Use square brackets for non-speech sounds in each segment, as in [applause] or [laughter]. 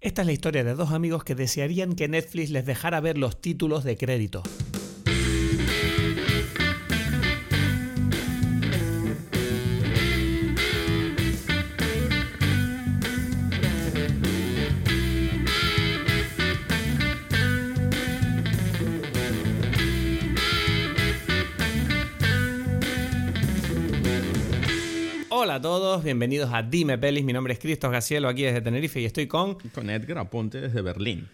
Esta es la historia de dos amigos que desearían que Netflix les dejara ver los títulos de crédito. A todos, bienvenidos a Dime Pelis. Mi nombre es Cristos Gacielo, aquí desde Tenerife y estoy con. Con Edgar Aponte desde Berlín.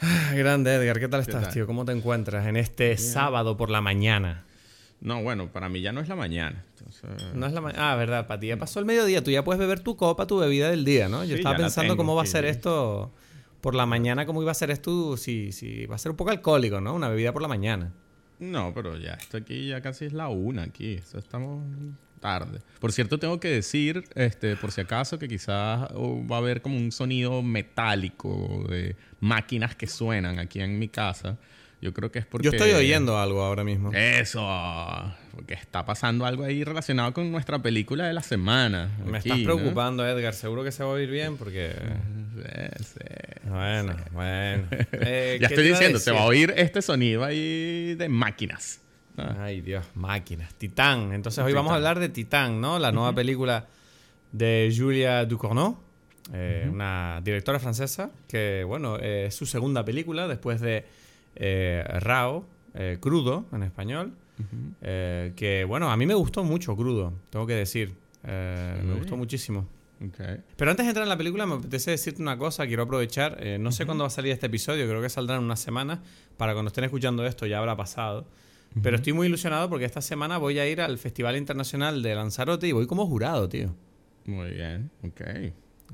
Ah, grande Edgar, ¿qué tal estás, tal? tío? ¿Cómo te encuentras en este sábado por la mañana? No, bueno, para mí ya no es la mañana. Entonces, No es la mañana. Ah, verdad, para ti ya pasó el mediodía. Tú ya puedes beber tu copa, tu bebida del día, ¿no? Yo Sí, estaba pensando tengo, cómo va a ser esto por la mañana, cómo iba a ser esto si, si va a ser un poco alcohólico, ¿no? Una bebida por la mañana. No, pero ya, esto aquí ya casi es la una aquí. Esto estamos tarde. Por cierto, tengo que decir, este, por si acaso, que quizás oh, va a haber como un sonido metálico de máquinas que suenan aquí en mi casa. Yo creo que es porque... Yo estoy oyendo algo ahora mismo. Eso, porque está pasando algo ahí relacionado con nuestra película de la semana. Me aquí, estás ¿no? preocupando, Edgar. Seguro que se va a oír bien porque... Sí, [laughs] sí. Bueno, bueno. [laughs] Eh, Ya ¿qué estoy diciendo, se va a oír este sonido ahí de máquinas. Ah, Ay, Dios, máquinas. Titán. Entonces hoy vamos a hablar de Titán, ¿no? La nueva película de Julia Ducournau, eh, una directora francesa que, bueno, eh, es su segunda película después de eh, Rao, eh, Crudo en español, que, bueno, a mí me gustó mucho Crudo, tengo que decir. Me gustó muchísimo. Pero antes de entrar en la película, me apetece decirte una cosa, quiero aprovechar. eh, no sé cuándo va a salir este episodio, creo que saldrá en unas semanas. Para cuando estén escuchando esto ya habrá pasado. Pero estoy muy ilusionado porque esta semana voy a ir al Festival Internacional de Lanzarote y voy como jurado, tío. Muy bien, ok.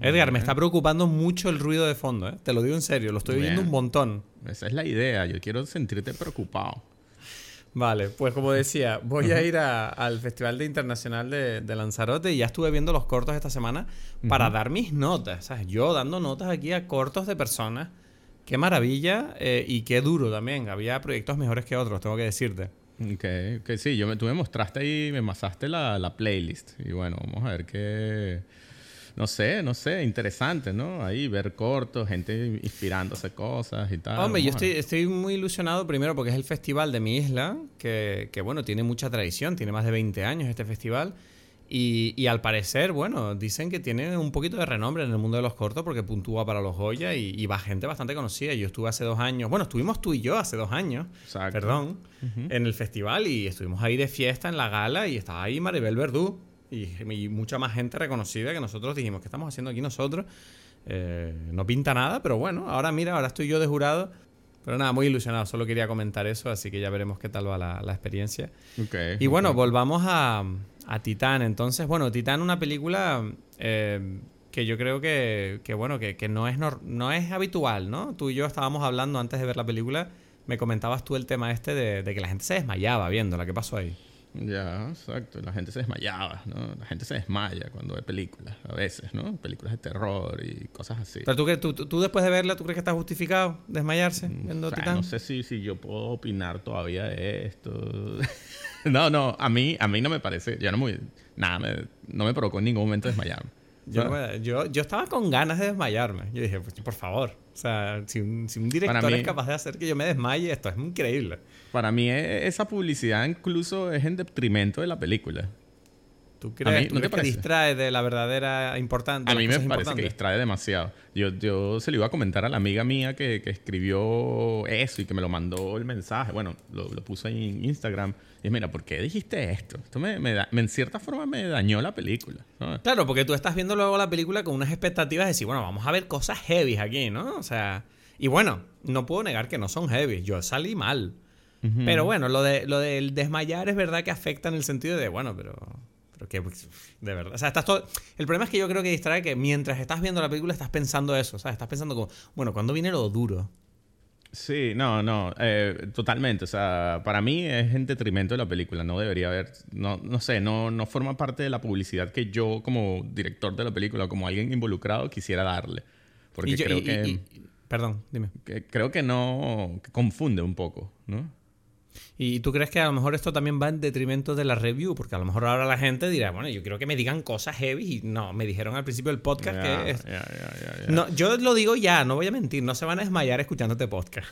Edgar, me está preocupando mucho el ruido de fondo, ¿eh? Te lo digo en serio, lo estoy oyendo un montón. Esa es la idea, yo quiero sentirte preocupado. Vale, pues como decía, voy a ir a- al Festival de Internacional de, de Lanzarote y ya estuve viendo los cortos esta semana para dar mis notas. ¿sabes? Yo dando notas aquí a cortos de personas. Qué maravilla eh, y qué duro también. Había proyectos mejores que otros, tengo que decirte. Ok, ok, sí, yo me, tú me mostraste ahí, me masaste la, la playlist. Y bueno, vamos a ver qué... No sé, no sé, interesante, ¿no? Ahí ver cortos, gente inspirándose cosas y tal. Hombre, yo estoy, estoy muy ilusionado primero porque es el festival de mi isla, que, que, bueno, tiene mucha tradición, tiene más de 20 años este festival. Y, y al parecer, bueno, dicen que tiene un poquito de renombre en el mundo de los cortos porque puntúa para los Goya y, y va gente bastante conocida. Yo estuve hace dos años, bueno, estuvimos tú y yo hace dos años, Exacto. perdón, en el festival y estuvimos ahí de fiesta en la gala y estaba ahí Maribel Verdú y, y mucha más gente reconocida que nosotros dijimos, ¿qué estamos haciendo aquí nosotros? Eh, no pinta nada, pero bueno, ahora mira, ahora estoy yo de jurado. Pero nada, muy ilusionado, solo quería comentar eso, así que ya veremos qué tal va la, la experiencia. Y bueno, volvamos a, a Titán. Entonces, bueno, Titán, una película eh, que yo creo que, que, bueno, que, que no, es nor- no es habitual, ¿no? Tú y yo estábamos hablando antes de ver la película, me comentabas tú el tema este de, de que la gente se desmayaba viéndola. ¿Qué pasó ahí? Ya, exacto. La gente se desmayaba, ¿no? La gente se desmaya cuando ve películas, a veces, ¿no? Películas de terror y cosas así. Pero tú, que- tú, tú- tú después de verla, ¿tú crees que está justificado desmayarse viendo O sea, Titán? no sé si, si yo puedo opinar todavía de esto. [laughs] [laughs] no, no, a mí, a mí no me parece, yo no muy, nada, me- no me provocó en ningún momento desmayarme. Yo, yo, yo estaba con ganas de desmayarme. Yo dije, pues, por favor. O sea, si un, si un director mí- es capaz de hacer que yo me desmaye, esto es increíble. Para mí e- esa publicidad incluso es en detrimento de la película. ¿Tú crees, mí, tú ¿no te crees que distrae de la verdadera importante? A mí me parece que distrae demasiado. Yo, yo se lo iba a comentar a la amiga mía que, que escribió eso y que me lo mandó el mensaje. Bueno, lo, lo puso ahí en Instagram. Y mira, ¿por qué dijiste esto? Esto me, me da- me- en cierta forma me dañó la película. ¿no? Claro, porque tú estás viendo luego la película con unas expectativas de decir, bueno, vamos a ver cosas heavy aquí, ¿no? O sea, y bueno, no puedo negar que no son heavy. Yo salí mal. Pero bueno, lo, de, lo del desmayar es verdad que afecta en el sentido de, bueno, pero... Pero que, pues, de verdad. O sea, estás todo... El problema es que yo creo que distrae que mientras estás viendo la película estás pensando eso, ¿sabes? Estás pensando como, bueno, ¿cuándo viene lo duro? Sí, no, no, eh, totalmente. O sea, para mí es en detrimento de la película. No debería haber, no, no sé, no, no forma parte de la publicidad que yo como director de la película, como alguien involucrado, quisiera darle. Porque yo- creo y- que, y- y- perdón, dime. que- creo que no, que confunde un poco, ¿no? ¿Y tú crees que a lo mejor esto también va en detrimento de la review? Porque a lo mejor ahora la gente dirá, bueno, yo quiero que me digan cosas heavy. Y no, me dijeron al principio del podcast que es... No, yo lo digo ya, no voy a mentir, no se van a desmayar escuchándote podcast.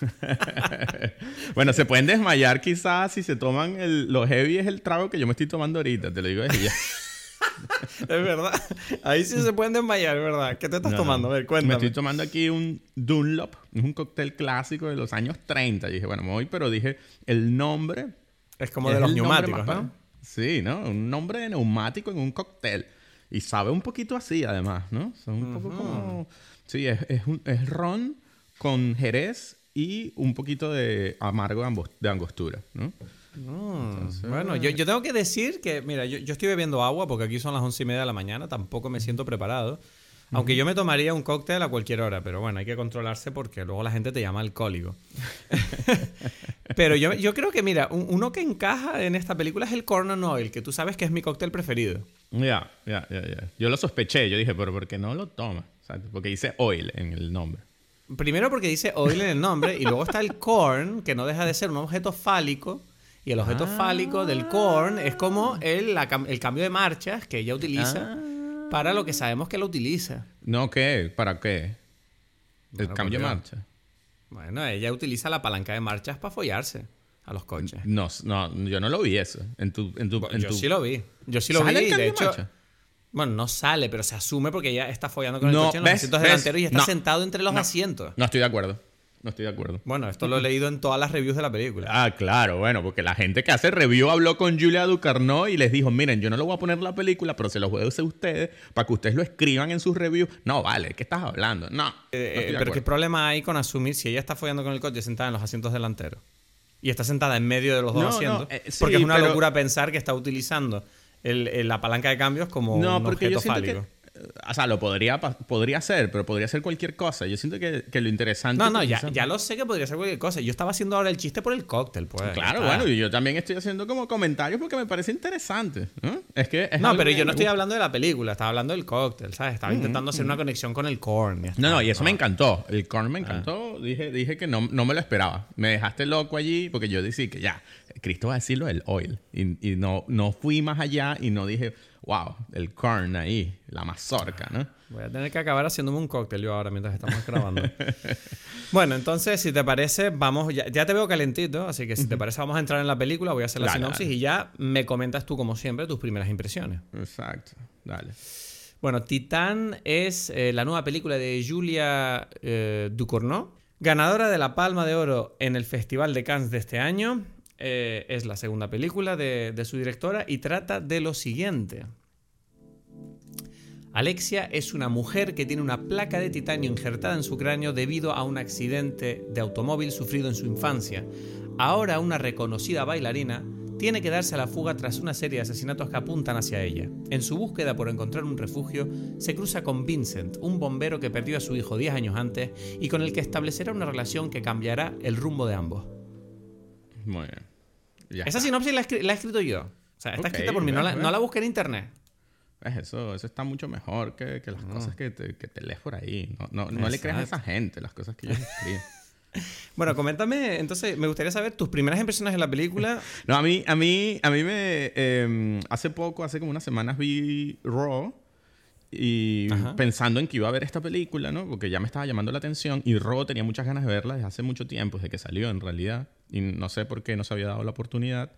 [laughs] bueno, se pueden desmayar quizás si se toman el... Lo heavy es el trago que yo me estoy tomando ahorita, te lo digo desde ya. [laughs] [laughs] es verdad. Ahí sí se pueden desmayar, ¿verdad? ¿Qué te estás tomando? A ver, cuéntame. Me estoy tomando aquí un Dunlop. Es un cóctel clásico de los años 30. Y dije, bueno, me voy, pero dije, el nombre... Es como de los neumáticos, ¿no? Sí, ¿no? Un nombre de neumático en un cóctel. Y sabe un poquito así, además, ¿no? Son un poco como... Sí, es, es, un, es ron con jerez y un poquito de amargo de angostura, ¿no? Mm, bueno, yo, yo, tengo que decir que, mira, yo, yo, estoy bebiendo agua porque aquí son las once y media de la mañana, tampoco me siento preparado. Aunque yo me tomaría un cóctel a cualquier hora, pero bueno, hay que controlarse porque luego la gente te llama alcohólico. [laughs] pero yo, yo creo que, mira, uno que encaja en esta película es el Corn Oil, que tú sabes que es mi cóctel preferido. Ya, ya, ya, ya. Yo lo sospeché, yo dije, pero ¿por qué no lo toma? Porque dice oil en el nombre. Primero porque dice oil en el nombre y luego está el corn, que no deja de ser un objeto fálico y el objeto fálico del corn es como el, el, cambio de marchas que ella utiliza ah. para lo que sabemos que lo utiliza. ¿No qué? ¿Para qué? El cambio de marcha. Bueno, ella utiliza la palanca de marchas para follarse a los coches. No, no, yo no lo vi eso. En tu, en tu, yo sí lo vi. Yo sí lo vi. de hecho, bueno, no sale, pero se asume porque ella está follando con el coche en los asientos delanteros y está sentado entre los asientos. No estoy de acuerdo. No estoy de acuerdo. Bueno, esto lo he leído en todas las reviews de la película. Ah, claro, bueno, porque la gente que hace review habló con Julia Ducarneau y les dijo, miren, yo no lo voy a poner en la película, pero se los voy a hacer ustedes para que ustedes lo escriban en sus reviews. No, vale, ¿qué estás hablando? No. Eh, pero ¿qué problema hay con asumir si ella está follando con el coche sentada en los asientos delanteros? Y está sentada en medio de los dos asientos. Eh, porque es una locura pensar que está utilizando la palanca de cambios como no, un objeto fálico o sea, lo podría, podría ser, pero podría ser cualquier cosa. Yo siento que, lo interesante. No, no, ya, ya, lo sé que podría ser cualquier cosa. Yo estaba haciendo ahora el chiste por el cóctel, pues. Claro, bueno, y yo también estoy haciendo como comentarios porque me parece interesante. Es que. no, pero yo no estoy hablando de la película, estaba hablando del cóctel, ¿sabes? Estaba intentando hacer una conexión con el corn. no, no, y eso me encantó. El corn me ah. encantó. Dije, dije que no, no me lo esperaba. Me dejaste loco allí porque yo decía que ya, Cristo va a decirlo el oil. Y, y no, no fui más allá y no dije wow, el corn ahí, la mazorca, ¿no? Voy a tener que acabar haciéndome un cóctel yo ahora mientras estamos grabando. [laughs] bueno, entonces, si te parece, vamos, ya, te veo calentito, así que si te parece, vamos a entrar en la película, voy a hacer la sinopsis y ya me comentas tú, como siempre, tus primeras impresiones. Exacto, dale. Bueno, Titán es eh, la nueva película de Julia eh, Ducournau, ganadora de la Palma de Oro en el Festival de Cannes de este año. Eh, es la segunda película de, su directora y trata de lo siguiente. Alexia es una mujer que tiene una placa de titanio injertada en su cráneo debido a un accidente de automóvil sufrido en su infancia. Ahora una reconocida bailarina tiene que darse a la fuga tras una serie de asesinatos que apuntan hacia ella. En su búsqueda por encontrar un refugio, se cruza con Vincent, un bombero que perdió a su hijo 10 años antes y con el que establecerá una relación que cambiará el rumbo de ambos. Muy bien. Esa sinopsis la, he escrito yo. O sea, está escrita por mí, no la, busqué en internet. Eso, eso está mucho mejor que, las cosas que te, que te, lees por ahí. No, no, le creas a esa gente las cosas que yo escribo. [laughs] bueno, coméntame, entonces, me gustaría saber tus primeras impresiones de la película. [laughs] no, a mí, a mí, a mí me... Em, hace poco, hace como unas semanas vi Raw y pensando en que iba a ver esta película, ¿no? Porque ya me estaba llamando la atención y Ro tenía muchas ganas de verla desde hace mucho tiempo, desde que salió en realidad, y no sé por qué no se había dado la oportunidad.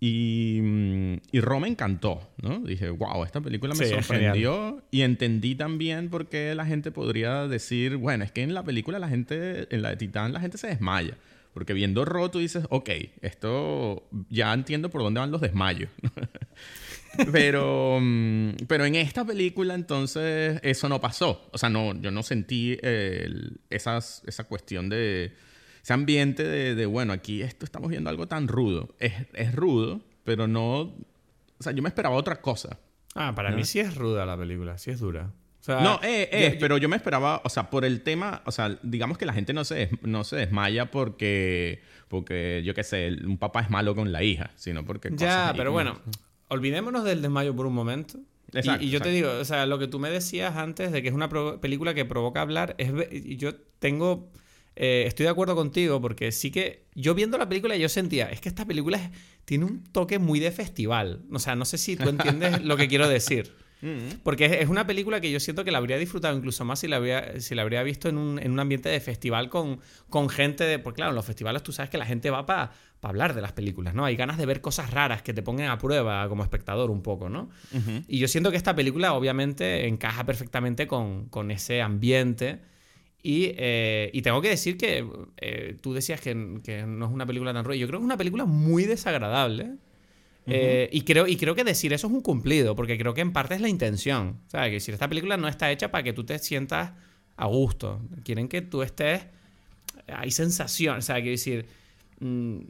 Y, mm, y Ro me encantó, ¿no? Dije, wow, esta película me sorprendió y entendí también por qué la gente podría decir, bueno, es que en la película la gente, en la de Titán, la gente se desmaya. Porque viendo Ro tú dices, ok, esto ya entiendo por dónde van los desmayos. [laughs] Pero, mm, pero en esta película entonces eso no pasó. O sea, no, yo no sentí esas, esa cuestión de ese ambiente de, bueno, aquí esto estamos viendo algo tan rudo. Es, es, rudo, pero no... O sea, yo me esperaba otra cosa. Ah, para mí sí es ruda la película, sí es dura. no, es, pero yo me esperaba, o sea, por el tema, o sea, digamos que la gente no se, no se desmaya porque, porque, yo qué sé, un papá es malo con la hija, sino porque... Ya, pero bueno, olvidémonos del desmayo por un momento. y, yo te digo, o sea, lo que tú me decías antes de que es una película que provoca hablar, es yo tengo eh, estoy de acuerdo contigo porque sí que yo viendo la película yo sentía, es que esta película tiene un toque muy de festival. O sea, no sé si tú entiendes lo que quiero decir. [laughs] Porque es una película que yo siento que la habría disfrutado incluso más si la habría, si la habría visto en un, en un ambiente de festival con, con gente de... Porque claro, en los festivales tú sabes que la gente va para hablar de las películas, ¿no? Hay ganas de ver cosas raras que te pongan a prueba como espectador un poco, ¿no? Y yo siento que esta película obviamente encaja perfectamente con, con ese ambiente eh, y, tengo que decir que eh, tú decías que, no es una película tan ruida. Yo creo que es una película muy desagradable. Eh, y, creo, y creo que decir eso es un cumplido, porque creo que en parte es la intención. O sea, que decir, esta película no está hecha para que tú te sientas a gusto. Quieren que tú estés... Hay sensación. O sea, quiero decir... Mm,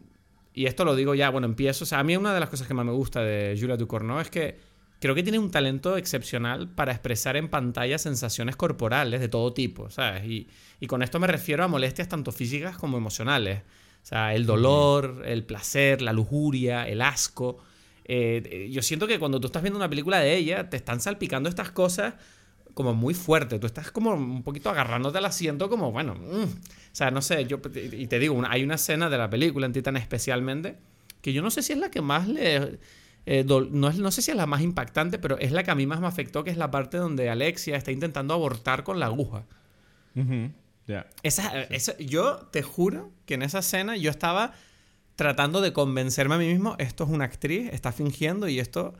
y esto lo digo ya, bueno, empiezo. O sea, a mí una de las cosas que más me gusta de Julia Ducournau es que creo que tiene un talento excepcional para expresar en pantalla sensaciones corporales de todo tipo, ¿sabes? Y, con esto me refiero a molestias tanto físicas como emocionales. O sea, el dolor, el placer, la lujuria, el asco. Eh, yo siento que cuando tú estás viendo una película de ella, te están salpicando estas cosas como muy fuerte. Tú estás como un poquito agarrándote al asiento como, bueno, mm. o sea, no sé, yo, y te digo, hay una escena de la película en Titan especialmente, que yo no sé si es la que más le eh, no, no, sé si es la más impactante, pero es la que a mí más me afectó, que es la parte donde Alexia está intentando abortar con la aguja. esa, yo te juro que en esa escena yo estaba tratando de convencerme a mí mismo, esto es una actriz, está fingiendo y esto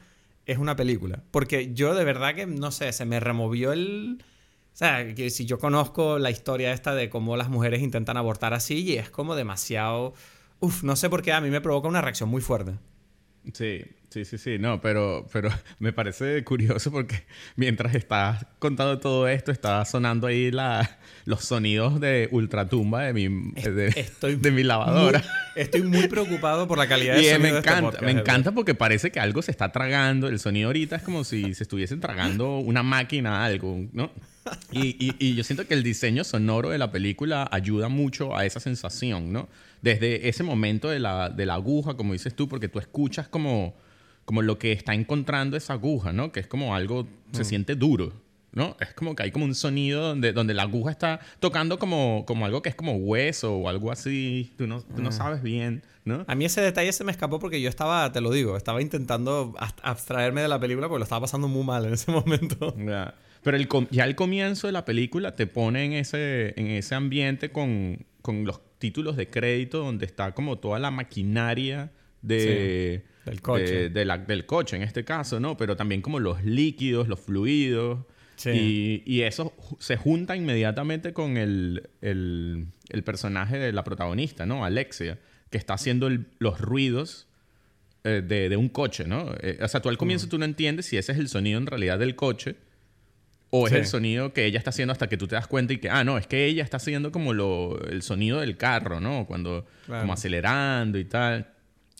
es una película. Porque yo de verdad que, no sé, se me removió el... O sea, que si yo conozco la historia esta de cómo las mujeres intentan abortar así y es como demasiado... Uf, no sé por qué a mí me provoca una reacción muy fuerte. Sí, sí, sí, sí, no, pero, pero [laughs] me parece curioso porque mientras estás contando todo esto, está sonando ahí la, los sonidos de ultratumba de mi, de, de mi lavadora. estoy muy preocupado por la calidad de sonido. Me este encanta, me encanta porque parece que algo se está tragando. El sonido ahorita es como si se estuviesen tragando una máquina, algo, ¿no? Y, y, y, yo siento que el diseño sonoro de la película ayuda mucho a esa sensación, ¿no? desde ese momento de la, de la aguja, como dices tú, porque tú escuchas como, como lo que está encontrando esa aguja, ¿no? Que es como algo, se mm. siente duro, ¿no? Es como que hay como un sonido donde, donde la aguja está tocando como, como algo que es como hueso o algo así, tú no, tú no mm. sabes bien, ¿no? A mí ese detalle se me escapó porque yo estaba, te lo digo, estaba intentando abstraerme de la película porque lo estaba pasando muy mal en ese [laughs] momento. Pero el, ya el comienzo de la película te pone en ese, en ese ambiente con, con los títulos de crédito donde está como toda la maquinaria de, del, coche. del coche en este caso, ¿no? Pero también como los líquidos, los fluidos. Y, y, eso se junta inmediatamente con el, el, el, personaje de la protagonista, ¿no? Alexia, que está haciendo los ruidos eh, de, de, un coche, ¿no? Eh, o sea, tú al comienzo mm. tú no entiendes si ese es el sonido en realidad del coche o es el sonido que ella está haciendo hasta que tú te das cuenta y que, ah, no, es que ella está haciendo como lo, el sonido del carro, ¿no? Cuando, como acelerando y tal.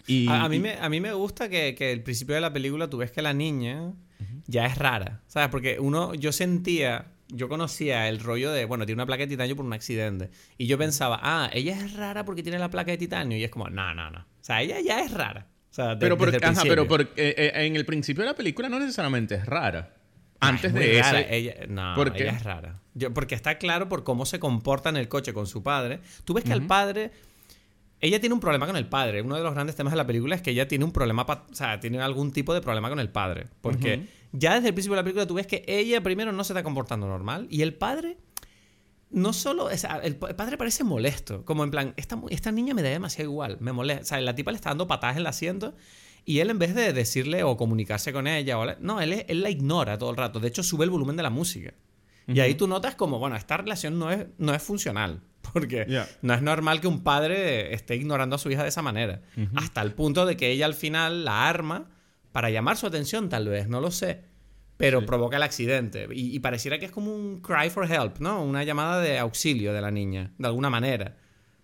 Y, a, mí me, a mí me gusta que, que el principio de la película tú ves que la niña ya es rara, ¿sabes? Porque uno, yo sentía, yo conocía el rollo de, bueno, tiene una placa de titanio por un accidente. Y yo pensaba, ah, ella es rara porque tiene la placa de titanio. Y es como, no, no, no. O sea, ella ya es rara. O sea, pero, porque, ajá, pero porque, eh, en el principio de la película no necesariamente es rara. Antes de eso. Ella, no, ella es rara. porque está claro por cómo se comporta en el coche con su padre. Tú ves que el padre. Ella tiene un problema con el padre. Uno de los grandes temas de la película es que ella tiene un problema. O sea, tiene algún tipo de problema con el padre. Porque ya desde el principio de la película tú ves que ella primero no se está comportando normal. Y el padre. No solo. el padre parece molesto. Como en plan, esta, esta niña me da demasiado igual. Me molesta. O sea, la tipa le está dando patadas en el asiento. Y él en vez de decirle o comunicarse con ella, o no, él, él, la ignora todo el rato. De hecho, sube el volumen de la música. Y ahí tú notas como, bueno, esta relación no es, no es funcional. Porque no es normal que un padre esté ignorando a su hija de esa manera. Hasta el punto de que ella al final la arma para llamar su atención, tal vez, no lo sé. Pero provoca el accidente. Y, y, pareciera que es como un cry for help, ¿no? Una llamada de auxilio de la niña, de alguna manera.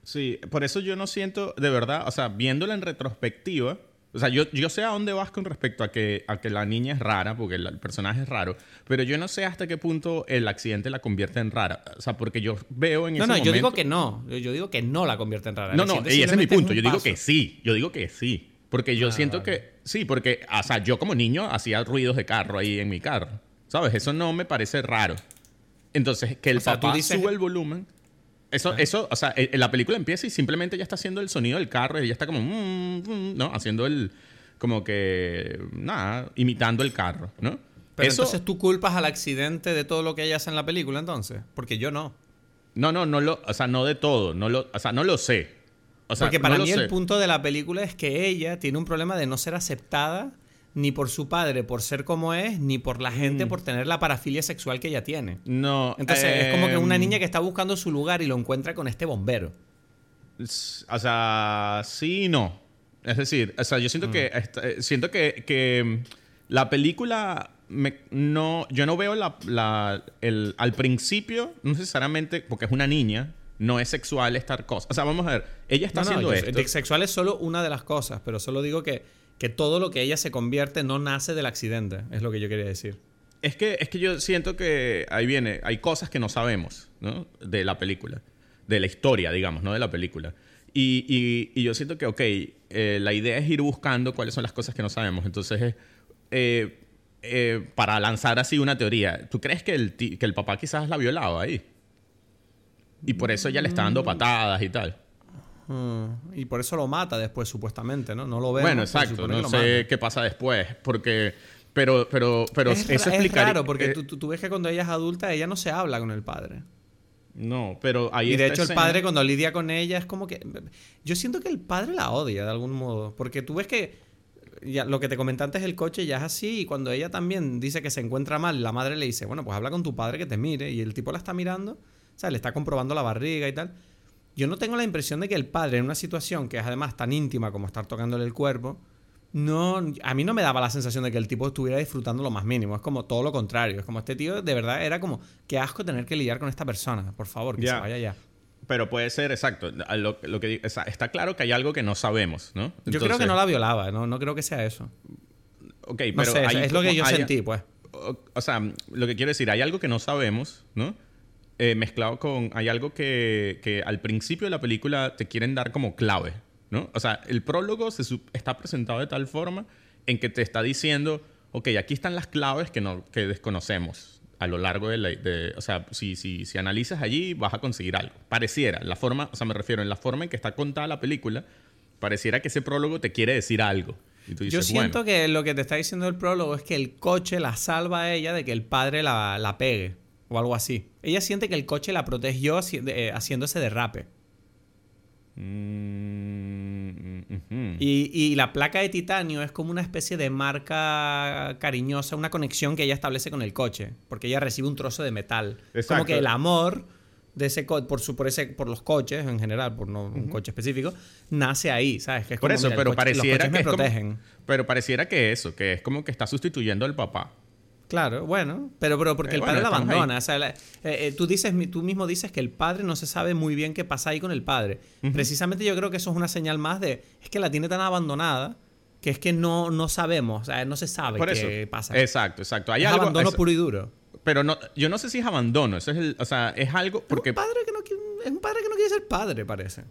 Sí, por eso yo no siento, de verdad, o sea, viéndola en retrospectiva, o sea, yo, yo sé a dónde vas con respecto a que, a que la niña es rara, porque el, personaje es raro, pero yo no sé hasta qué punto el accidente la convierte en rara. O sea, porque yo veo en no, ese no, momento... yo digo que no. Yo, digo que no la convierte en rara. No, no, y ese es mi punto. yo digo que sí. Yo digo que sí. Porque yo ah, siento que... Sí, porque, o sea, yo como niño hacía ruidos de carro ahí en mi carro. ¿Sabes? Eso no me parece raro. Entonces, que el papá sube el volumen Eso, eso, o sea, eh, la película empieza y simplemente ya está haciendo el sonido del carro y ella está como, mm, mm, ¿no? Haciendo el, como que, nada, imitando el carro, ¿no? Pero entonces tú culpas al accidente de todo lo que ella hace en la película, entonces. Porque yo no. No, no, no lo, o sea, no de todo, no lo, o sea, no lo sé. O sea, Porque para mí el punto de la película es que ella tiene un problema de no ser aceptada ni por su padre por ser como es, ni por la gente mm. por tener la parafilia sexual que ella tiene. No. Entonces es como que una em, niña que está buscando su lugar y lo encuentra con este bombero. O sea, sí y no. Es decir, o sea, yo siento que eh, siento que, que em, la película no, yo no veo la, el, al principio, no necesariamente porque es una niña, no es sexual estar cosa. O sea, vamos a ver, ella está haciendo esto. Sexual es solo una de las cosas, pero solo digo que, que todo lo que ella se convierte no nace del accidente, es lo que yo quería decir. Es que, es que yo siento que ahí viene, hay cosas que no sabemos, ¿no? De la película, de la historia, digamos, ¿no? De la película. Y, y, yo siento que, ok, eh, la idea es ir buscando cuáles son las cosas que no sabemos. Entonces, eh, eh, para lanzar así una teoría, ¿tú crees que el, que el papá quizás la violaba ahí? Y por eso ella le está dando patadas y tal. Mm. Y por eso lo mata después, supuestamente, ¿no? No lo ve. Bueno, exacto. No sé qué pasa después. Porque. Pero, pero, pero es, eso es claro, porque tú, tú, ves que cuando ella es adulta, ella no se habla con el padre. No, pero ahí Y de hecho, el padre, cuando lidia con ella, es como que. Yo siento que el padre la odia de algún modo. Porque tú ves que ya, lo que te comenté antes, el coche ya es así. Y cuando ella también dice que se encuentra mal, la madre le dice, bueno, pues habla con tu padre que te mire. Y el tipo la está mirando, o sea, le está comprobando la barriga y tal. Yo no tengo la impresión de que el padre, en una situación que es además tan íntima como estar tocándole el cuerpo, no, a mí no me daba la sensación de que el tipo estuviera disfrutando lo más mínimo. Es como todo lo contrario. Es como este tío, de verdad, era como, qué asco tener que lidiar con esta persona. Por favor, que se vaya ya. Pero puede ser, exacto. Lo, que, está claro que hay algo que no sabemos, ¿no? yo creo que no la violaba, ¿no? No creo que sea eso. Ok, pero. es lo que yo sentí, pues. O, sea, lo que quiero decir, hay algo que no sabemos, ¿no? Eh, mezclado con. Hay algo que, que, al principio de la película te quieren dar como clave, ¿no? O sea, el prólogo se está presentado de tal forma en que te está diciendo, ok, aquí están las claves que, no, que desconocemos, a lo largo de la... o sea, si, si, si analizas allí vas a conseguir algo. Pareciera, la forma, o sea, me refiero en la forma en que está contada la película, pareciera que ese prólogo te quiere decir algo. Yo siento que lo que te está diciendo el prólogo es que el coche la salva a ella de que el padre la, la pegue o algo así. Ella siente que el coche la protegió eh, haciendo ese derrape. Mm, y, la placa de titanio es como una especie de marca cariñosa, una conexión que ella establece con el coche, porque ella recibe un trozo de metal. Como que el amor de ese por, su, por, ese, por los coches en general, por no un coche específico, nace ahí, ¿sabes? Que es por eso, pero pareciera que protegen. pero pareciera que eso, que es como que está sustituyendo al papá. Claro, bueno, pero, pero porque eh, el padre la abandona. O sea, eh, eh, tú, dices, tú mismo dices que el padre no se sabe muy bien qué pasa ahí con el padre. Precisamente yo creo que eso es una señal más de, es que la tiene tan abandonada que es que no, no sabemos, o sea, no se sabe qué pasa. Exacto, exacto. Hay es abandono puro y duro. Pero no, yo no sé si es abandono, eso es el, o sea, es algo porque... Es un padre que no, es un padre que no quiere ser padre, parece.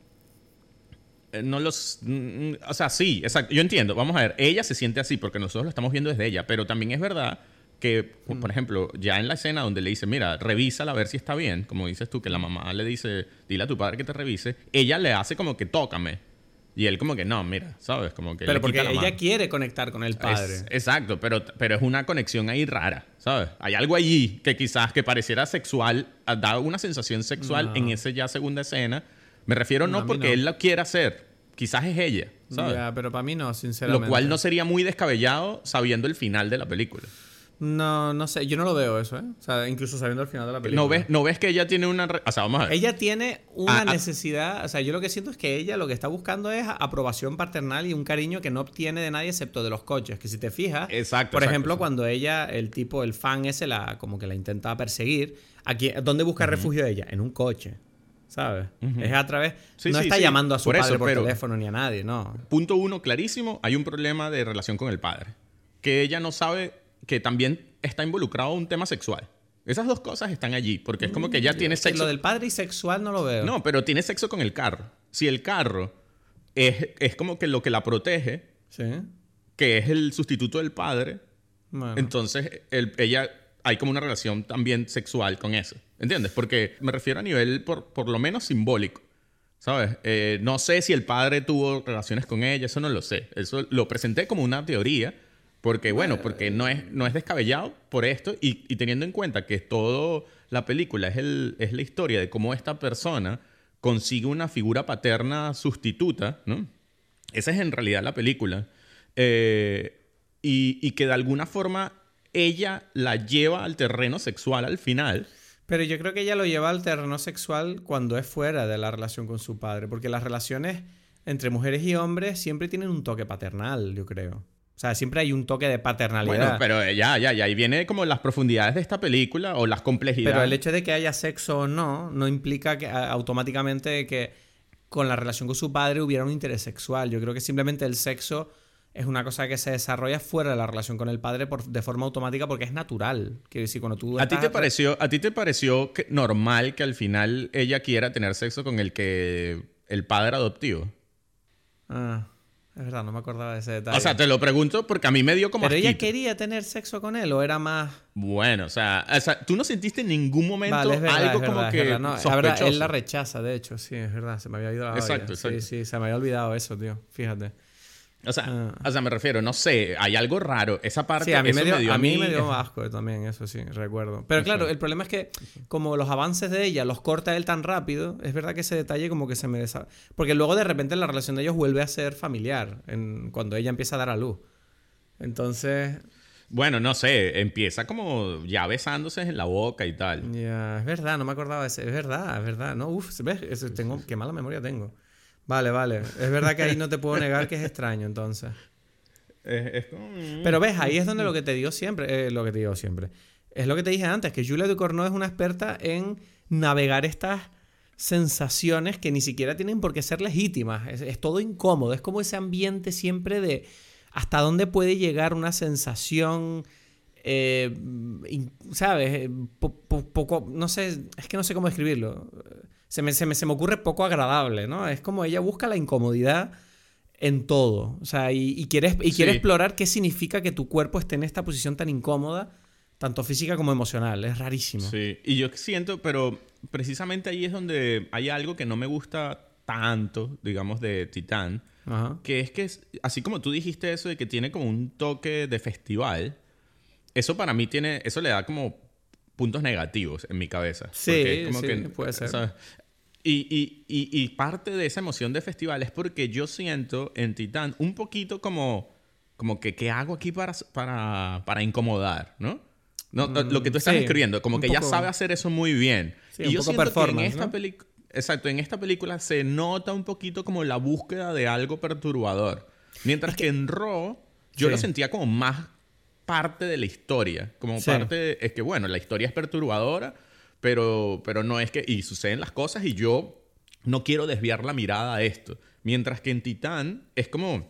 No los. Mm, mm, o sea, sí, exacto. Yo entiendo. Vamos a ver. Ella se siente así porque nosotros lo estamos viendo desde ella. Pero también es verdad que, por mm. ejemplo, ya en la escena donde le dice, mira, revísala a ver si está bien, como dices tú, que la mamá le dice, dile a tu padre que te revise, ella le hace como que tócame. Y él como que no, mira, ¿sabes? Como que pero porque ella quiere conectar con el padre. exacto, pero, pero es una conexión ahí rara, ¿sabes? Hay algo allí que quizás que pareciera sexual, da una sensación sexual en esa ya segunda escena. Me refiero no, porque él la quiere hacer, quizás es ella, ¿sabes? pero para mí no, sinceramente. Lo cual no sería muy descabellado sabiendo el final de la película. No, no sé, yo no lo veo eso, ¿eh? O sea, incluso sabiendo el final de la película. ¿No ves, no ves que ella tiene una... O sea, vamos a ver. Ella tiene una ah, ah. necesidad, o sea, yo lo que siento es que ella lo que está buscando es aprobación paternal y un cariño que no obtiene de nadie excepto de los coches, que si te fijas, exacto, por ejemplo, cuando ella, el tipo, el fan ese, la, como que la intenta perseguir, aquí, ¿dónde busca refugio ella? En un coche. ¿sabes? Es a través... no está llamando a su padre por teléfono ni a nadie, no. Punto uno, clarísimo, hay un problema de relación con el padre. Que ella no sabe que también está involucrado un tema sexual. Esas dos cosas están allí, porque es como que ya mm, tiene sexo. Lo del padre y sexual no lo veo. No, pero tiene sexo con el carro. Si el carro es, es como que lo que la protege, que es el sustituto del padre, entonces ella hay como una relación también sexual con eso. ¿Entiendes? Porque me refiero a nivel por, por lo menos simbólico. ¿Sabes? Eh, no sé si el padre tuvo relaciones con ella, eso no lo sé. Eso lo presenté como una teoría, porque bueno, porque no es, no es descabellado por esto y, y teniendo en cuenta que todo la película es, el, es la historia de cómo esta persona consigue una figura paterna sustituta, ¿no? Esa es en realidad la película. Eh, y, y que de alguna forma ella la lleva al terreno sexual al final. Pero yo creo que ella lo lleva al terreno sexual cuando es fuera de la relación con su padre, porque las relaciones entre mujeres y hombres siempre tienen un toque paternal, yo creo. O sea, siempre hay un toque de paternalidad. Bueno, pero ya, ya, ya. Ahí viene como las profundidades de esta película o las complejidades. Pero el hecho de que haya sexo o no, no implica que automáticamente que con la relación con su padre hubiera un interés sexual. Yo creo que simplemente el sexo es una cosa que se desarrolla fuera de la relación con el padre por, de forma automática porque es natural. Quiero decir, cuando tú ¿A ti te pareció, a ti te pareció que normal que al final ella quiera tener sexo con el que el padre adoptivo? Ah, es verdad, no me acordaba de ese detalle. O sea, te lo pregunto porque a mí me dio como Pero ella quería tener sexo con él o era más Bueno, o sea, o sea, tú no sentiste en ningún momento Vale, es verdad, algo como que. No, sospechoso. él la rechaza, de hecho, sí, es verdad, se me había ido la Exacto, olla. Sí, exacto. sí, se me había olvidado eso, tío. Fíjate. O sea, Ah. o sea, me refiero, no sé, hay algo raro. Esa parte Sí, a mí, eso me dio, a mí me dio [laughs] asco también, eso sí, recuerdo. Pero claro, el problema es que como los avances de ella los corta él tan rápido, es verdad que ese detalle como que se me desa... Porque luego de repente la relación de ellos vuelve a ser familiar, en, cuando ella empieza a dar a luz. Entonces, Bueno, no sé, empieza como ya besándose en la boca y tal. ya, es verdad, no me acordaba de ese, es verdad, es verdad. No, uf, ¿ves? Tengo, qué mala memoria tengo. Vale, vale. Es verdad que ahí no te puedo negar que es extraño, entonces. Es, es como- Pero ves, ahí es donde lo que te digo siempre, eh, lo que te digo siempre. Es lo que te dije antes, que Julia Ducournau es una experta en navegar estas sensaciones que ni siquiera tienen por qué ser legítimas. Es, es todo incómodo. Es como ese ambiente siempre de hasta dónde puede llegar una sensación, eh, in- ¿sabes? Eh, po- po- poco, no sé, es que no sé cómo describirlo. Se me, se me, se me ocurre poco agradable, ¿no? Es como ella busca la incomodidad en todo. O sea, y, y quiere, y quiere Sí. explorar qué significa que tu cuerpo esté en esta posición tan incómoda, tanto física como emocional. Es rarísimo. Sí, y yo siento, pero precisamente ahí es donde hay algo que no me gusta tanto, digamos, de Titán, Ajá. que es que, así como tú dijiste eso de que tiene como un toque de festival, eso para mí tiene, eso le da como puntos negativos en mi cabeza. Sí, como sí, que, puede ser. Y, y, y, y parte de esa emoción de festival es porque yo siento en Titán un poquito como, como que, ¿qué hago aquí para, para, para incomodar? ¿no? No, no, lo que tú estás sí, escribiendo, como que poco- sabe hacer eso muy bien. Sí, y yo siento que en esta ¿no? película, exacto, en esta película se nota un poquito como la búsqueda de algo perturbador. Mientras que, en Raw yo Sí. lo sentía como más parte de la historia, como parte es que bueno, la historia es perturbadora, pero pero no es que y suceden las cosas y yo no quiero desviar la mirada a esto. Mientras que en Titán es como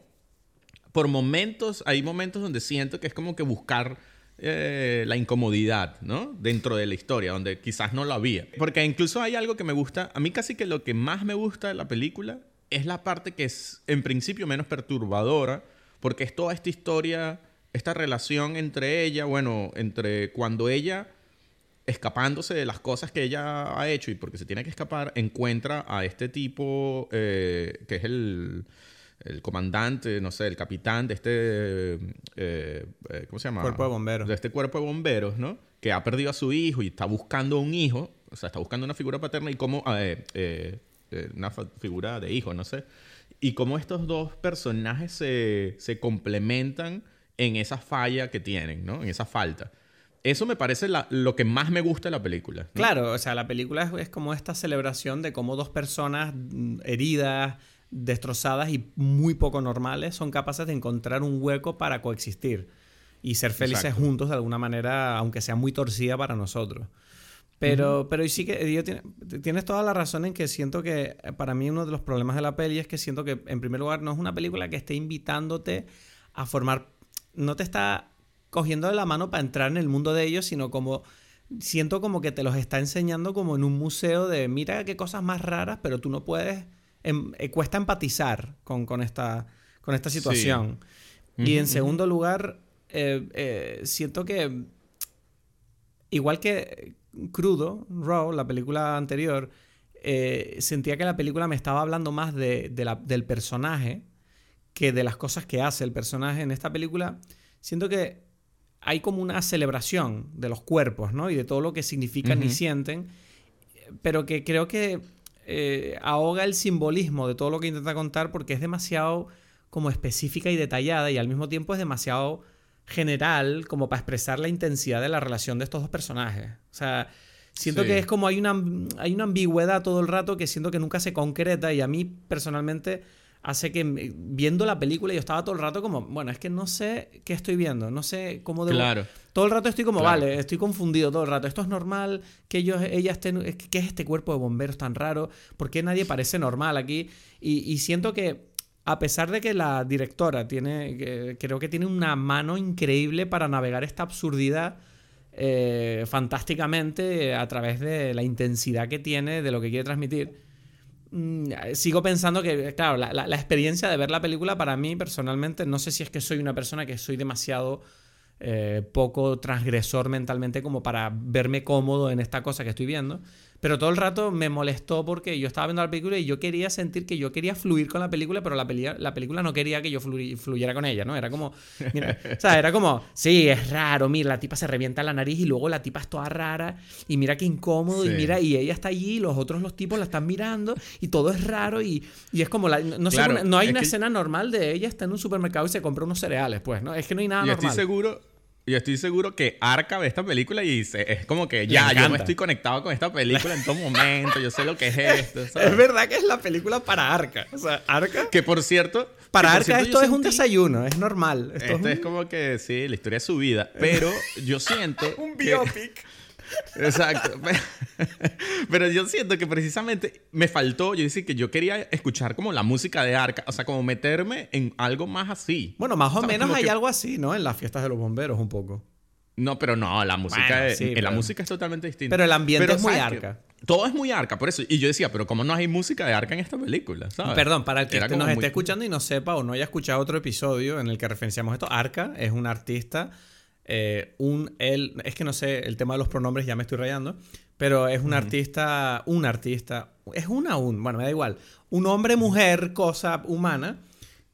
por momentos, hay momentos donde siento que es como que buscar eh, la incomodidad, ¿no? Dentro de la historia, donde quizás no lo había. Porque incluso hay algo que me gusta, a mí casi que lo que más me gusta de la película es la parte que es en principio menos perturbadora, porque es toda esta historia, esta relación entre ella, bueno, entre cuando ella escapándose de las cosas que ella ha hecho y porque se tiene que escapar, encuentra a este tipo eh, que es el, el comandante, no sé, el capitán de este, eh, eh, ¿cómo se llama? Cuerpo de bomberos. De este cuerpo de bomberos, ¿no? Que ha perdido a su hijo y está buscando un hijo, o sea, está buscando una figura paterna y cómo, eh, eh, una figura de hijo, no sé. Y cómo estos dos personajes se, se complementan en esa falla que tienen, ¿no? En esa falta. Eso me parece la- lo que más me gusta de la película. ¿no? Claro, o sea, la película es, es como esta celebración de cómo dos personas mm, heridas, destrozadas y muy poco normales son capaces de encontrar un hueco para coexistir y ser felices Exacto. juntos de alguna manera, aunque sea muy torcida para nosotros. Pero, pero sí que yo tiene- tienes toda la razón en que siento que para mí uno de los problemas de la peli es que siento que en primer lugar no es una película que esté invitándote a formar, no te está cogiendo de la mano para entrar en el mundo de ellos, sino como siento como que te los está enseñando como en un museo de mira qué cosas más raras, pero tú no puedes, em- eh, cuesta empatizar con, con esta, con esta situación. Y en segundo lugar, eh, eh, siento que igual que Crudo, Raw, la película anterior, eh, sentía que la película me estaba hablando más de, del personaje que de las cosas que hace el personaje en esta película. Siento que hay como una celebración de los cuerpos, ¿no? Y de todo lo que significan y sienten, pero que creo que eh, ahoga el simbolismo de todo lo que intenta contar porque es demasiado como específica y detallada y al mismo tiempo es demasiado general como para expresar la intensidad de la relación de estos dos personajes. O sea, siento que es como hay una, hay una ambigüedad todo el rato que siento que nunca se concreta y a mí personalmente hace que viendo la película yo estaba todo el rato como, bueno, es que no sé qué estoy viendo, no sé cómo debo... Claro. Todo el rato estoy como, vale, estoy confundido todo el rato. Esto es normal que ellos, ella estén... ¿Qué es este cuerpo de bomberos tan raro? ¿Por qué nadie parece normal aquí? y siento que a pesar de que la directora tiene, creo que tiene una mano increíble para navegar esta absurdidad eh, fantásticamente a través de la intensidad que tiene de lo que quiere transmitir. Mm, sigo pensando que, claro, la, experiencia de ver la película para mí personalmente, no sé si es que soy una persona que soy demasiado eh, poco transgresor mentalmente como para verme cómodo en esta cosa que estoy viendo. Pero todo el rato me molestó porque yo estaba viendo la película y yo quería sentir que yo quería fluir con la película, pero la, la película no quería que yo fluyera con ella, ¿no? Era como, mira, o sea, era como, sí, es raro, mira, la tipa se revienta la nariz y luego la tipa es toda rara y mira qué incómodo y mira, y ella está allí y los otros los tipos la están mirando y todo es raro y, y es como, la, no, sé, no hay una escena normal de ella está en un supermercado y se compra unos cereales, pues, ¿no? Es que no hay nada y normal. Estoy seguro yo estoy seguro que Arca ve esta película y dice, es como que ya, yo me estoy conectado con esta película en todo momento, yo sé lo que es esto. [laughs] Es verdad que es la película para Arca. O sea, Arca. Que por cierto. Para Arca esto es un desayuno, es normal. Esto, es, como que sí, la historia de su vida. Pero [laughs] yo siento. un biopic. Exacto. [laughs] Pero yo siento que precisamente me faltó, yo decía que yo quería escuchar como la música de Arca, o sea, como meterme en algo más así. Bueno, más o menos hay algo así, ¿no? En las fiestas de los bomberos un poco. No, pero no, la música, es, la música es totalmente distinta. Pero el ambiente es muy arca. Todo es muy arca, por eso. Y yo decía, pero ¿cómo no hay música de arca en esta película? Perdón, para el que nos esté escuchando y no sepa o no haya escuchado otro episodio en el que referenciamos esto, Arca es un artista eh, un él, es que no sé, el tema de los pronombres ya me estoy rayando, pero es un artista, un artista, es una un, bueno, me da igual, un hombre, mujer, cosa humana,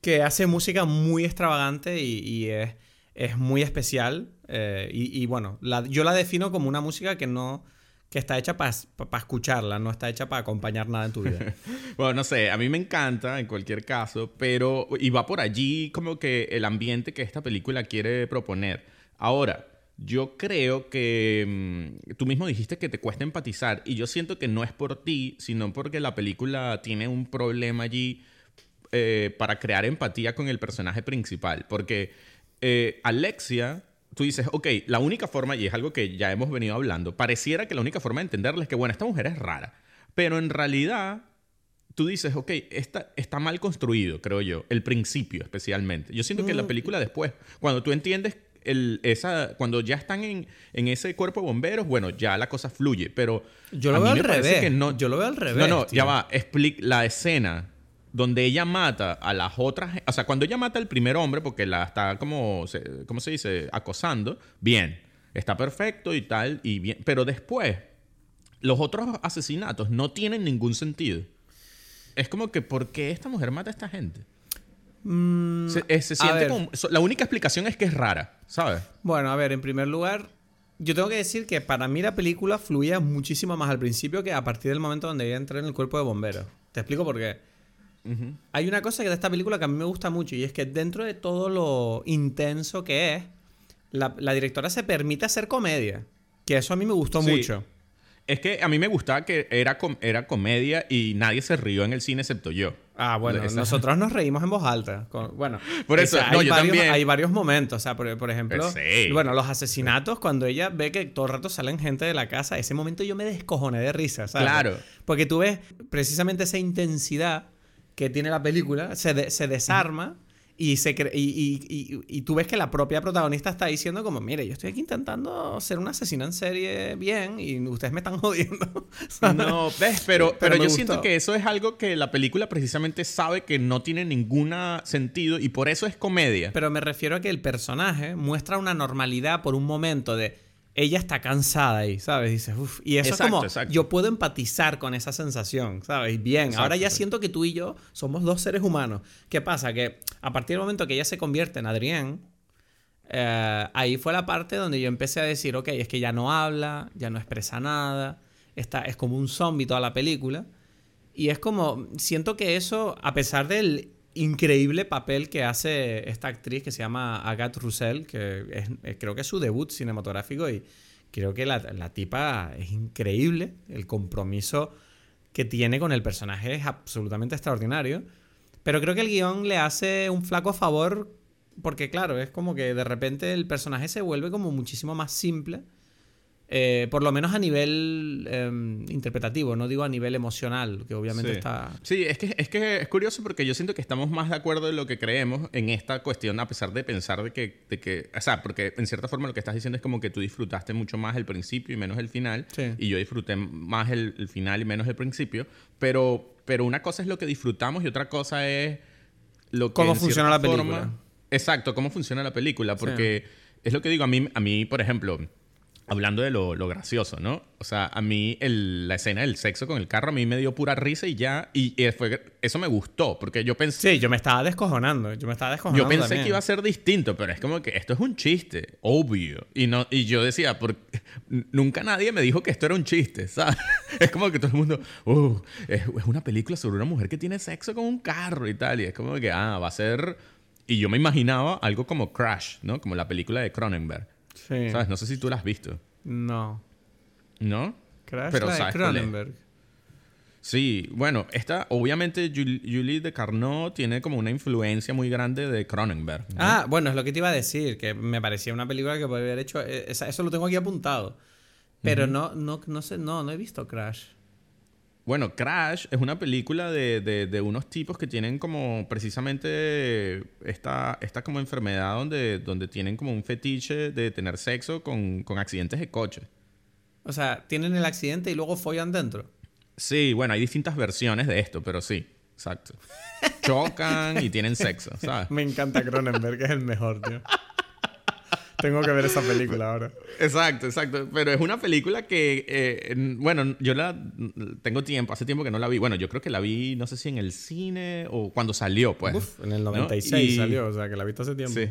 que hace música muy extravagante y, es, es, muy especial. Eh, y, bueno, yo la defino como una música que no que está hecha para escucharla, no está hecha para acompañar nada en tu vida. [laughs] bueno, no sé, a mí me encanta en cualquier caso, pero y va por allí como que el ambiente que esta película quiere proponer. Ahora, yo creo que mm, tú mismo dijiste que te cuesta empatizar y yo siento que no es por ti, sino porque la película tiene un problema allí eh, para crear empatía con el personaje principal. Porque eh, Alexia, tú dices, ok, la única forma, y es algo que ya hemos venido hablando, pareciera que la única forma de entenderla es que, bueno, esta mujer es rara. Pero en realidad tú dices, ok, esta, está mal construido, creo yo, el principio especialmente. Yo siento que la mm. película después, cuando tú entiendes esa, cuando ya están en, ese cuerpo de bomberos, bueno, ya la cosa fluye. Pero yo lo veo al revés. Que no, yo lo veo al revés. No, no, ya va. Explica la escena donde ella mata a las otras. O sea, cuando ella mata al primer hombre, porque la está como. ¿Cómo se dice? Acosando. Bien. Está perfecto y tal. Y bien. Pero después, los otros asesinatos no tienen ningún sentido. Es como que, ¿por qué esta mujer mata a esta gente? Mm, eh, se, siente como, La única explicación es que es rara, ¿sabes? Bueno, a ver, en primer lugar, yo tengo que decir que para mí la película fluía muchísimo más al principio que a partir del momento donde ella entra en el cuerpo de bomberos. Te explico por qué. Hay una cosa que de esta película que a mí me gusta mucho y es que dentro de todo lo intenso que es, la, directora se permite hacer comedia. Que eso a mí me gustó mucho. Es que a mí me gustaba que era, era comedia y nadie se rió en el cine excepto yo. Ah, bueno, nosotros nos reímos en voz alta. bueno, [laughs] por eso, hay, varios, hay varios momentos. O sea, por, ejemplo, bueno, los asesinatos, cuando ella ve que todo el rato salen gente de la casa, ese momento yo me descojoné de risa, ¿sabes? Claro. Porque tú ves precisamente esa intensidad que tiene la película, se, se desarma. Y, se y, y, tú ves que la propia protagonista está diciendo como, mire, yo estoy aquí intentando ser una asesina en serie bien y ustedes me están [laughs] jodiendo. No, ves, pero, pero, yo siento que eso es algo que la película precisamente sabe que no tiene ningún sentido y por eso es comedia. Pero me refiero a que el personaje muestra una normalidad por un momento de ella está cansada ahí, ¿sabes? Dices, uff. Y eso es como, yo puedo empatizar con esa sensación, ¿sabes? Bien, ahora ya siento que tú y yo somos dos seres humanos. ¿Qué pasa? Que a partir del momento que ella se convierte en Adrián, eh, ahí fue la parte donde yo empecé a decir, ok, es que ya no habla, ya no expresa nada, está, es como un zombie toda la película. Y es como, siento que eso, a pesar del increíble papel que hace esta actriz que se llama Agathe Roussel, que es, eh, creo que es su debut cinematográfico y creo que la, la, tipa es increíble, el compromiso que tiene con el personaje es absolutamente extraordinario, pero creo que el guion le hace un flaco favor porque claro, es como que de repente el personaje se vuelve como muchísimo más simple eh, por lo menos a nivel em, interpretativo, no digo a nivel emocional, que obviamente está... Sí, es que, es que es curioso porque yo siento que estamos más de acuerdo en lo que creemos en esta cuestión, a pesar de pensar de que, de que... O sea, porque en cierta forma lo que estás diciendo es como que tú disfrutaste mucho más el principio y menos el final, y yo disfruté más el, final y menos el principio, pero, pero una cosa es lo que disfrutamos y otra cosa es lo que... ¿Cómo funciona la película? exacto, cómo funciona la película, porque es lo que digo, a mí, a mí por ejemplo hablando de lo, gracioso, ¿no? O sea, a mí la escena del sexo con el carro a mí me dio pura risa y ya, y, eso me gustó, porque yo pensé... Sí, yo me estaba descojonando, yo me estaba descojonando Yo pensé que iba a ser distinto, pero es como que esto es un chiste, obvio. Y, no, y yo decía, porque [laughs] nunca nadie me dijo que esto era un chiste, ¿sabes? [laughs] Es como que todo el mundo, uh, es, es una película sobre una mujer que tiene sexo con un carro y tal, y es como que, ah, va a ser... Y yo me imaginaba algo como Crash, ¿no? Como la película de Cronenberg ¿Sabes? No sé si tú la has visto. No. ¿No? Crash Pero la de Cronenberg. Sí, bueno, esta, obviamente, Julie de Carnot tiene como una influencia muy grande de Cronenberg. Ah, bueno, es lo que te iba a decir, que me parecía una película que podría haber hecho. Eh, eso lo tengo aquí apuntado. Pero no, no, no sé, no, no he visto Crash. Bueno, Crash es una película de, unos tipos que tienen como precisamente esta, esta como enfermedad donde, donde tienen como un fetiche de tener sexo con, accidentes de coche. O sea, tienen el accidente y luego follan dentro. Sí, bueno, hay distintas versiones de esto, pero sí, exacto. [laughs] Chocan y tienen sexo, ¿sabes? Me encanta Cronenberg, es el mejor, tío. Tengo que ver esa película ahora. Exacto, exacto. Pero es una película que, eh, bueno, yo la tengo tiempo, hace tiempo que no la vi. Bueno, yo creo que la vi, no sé si en el cine o cuando salió, pues. Uf, en el 96 salió, o sea, que la vi hace tiempo. Sí.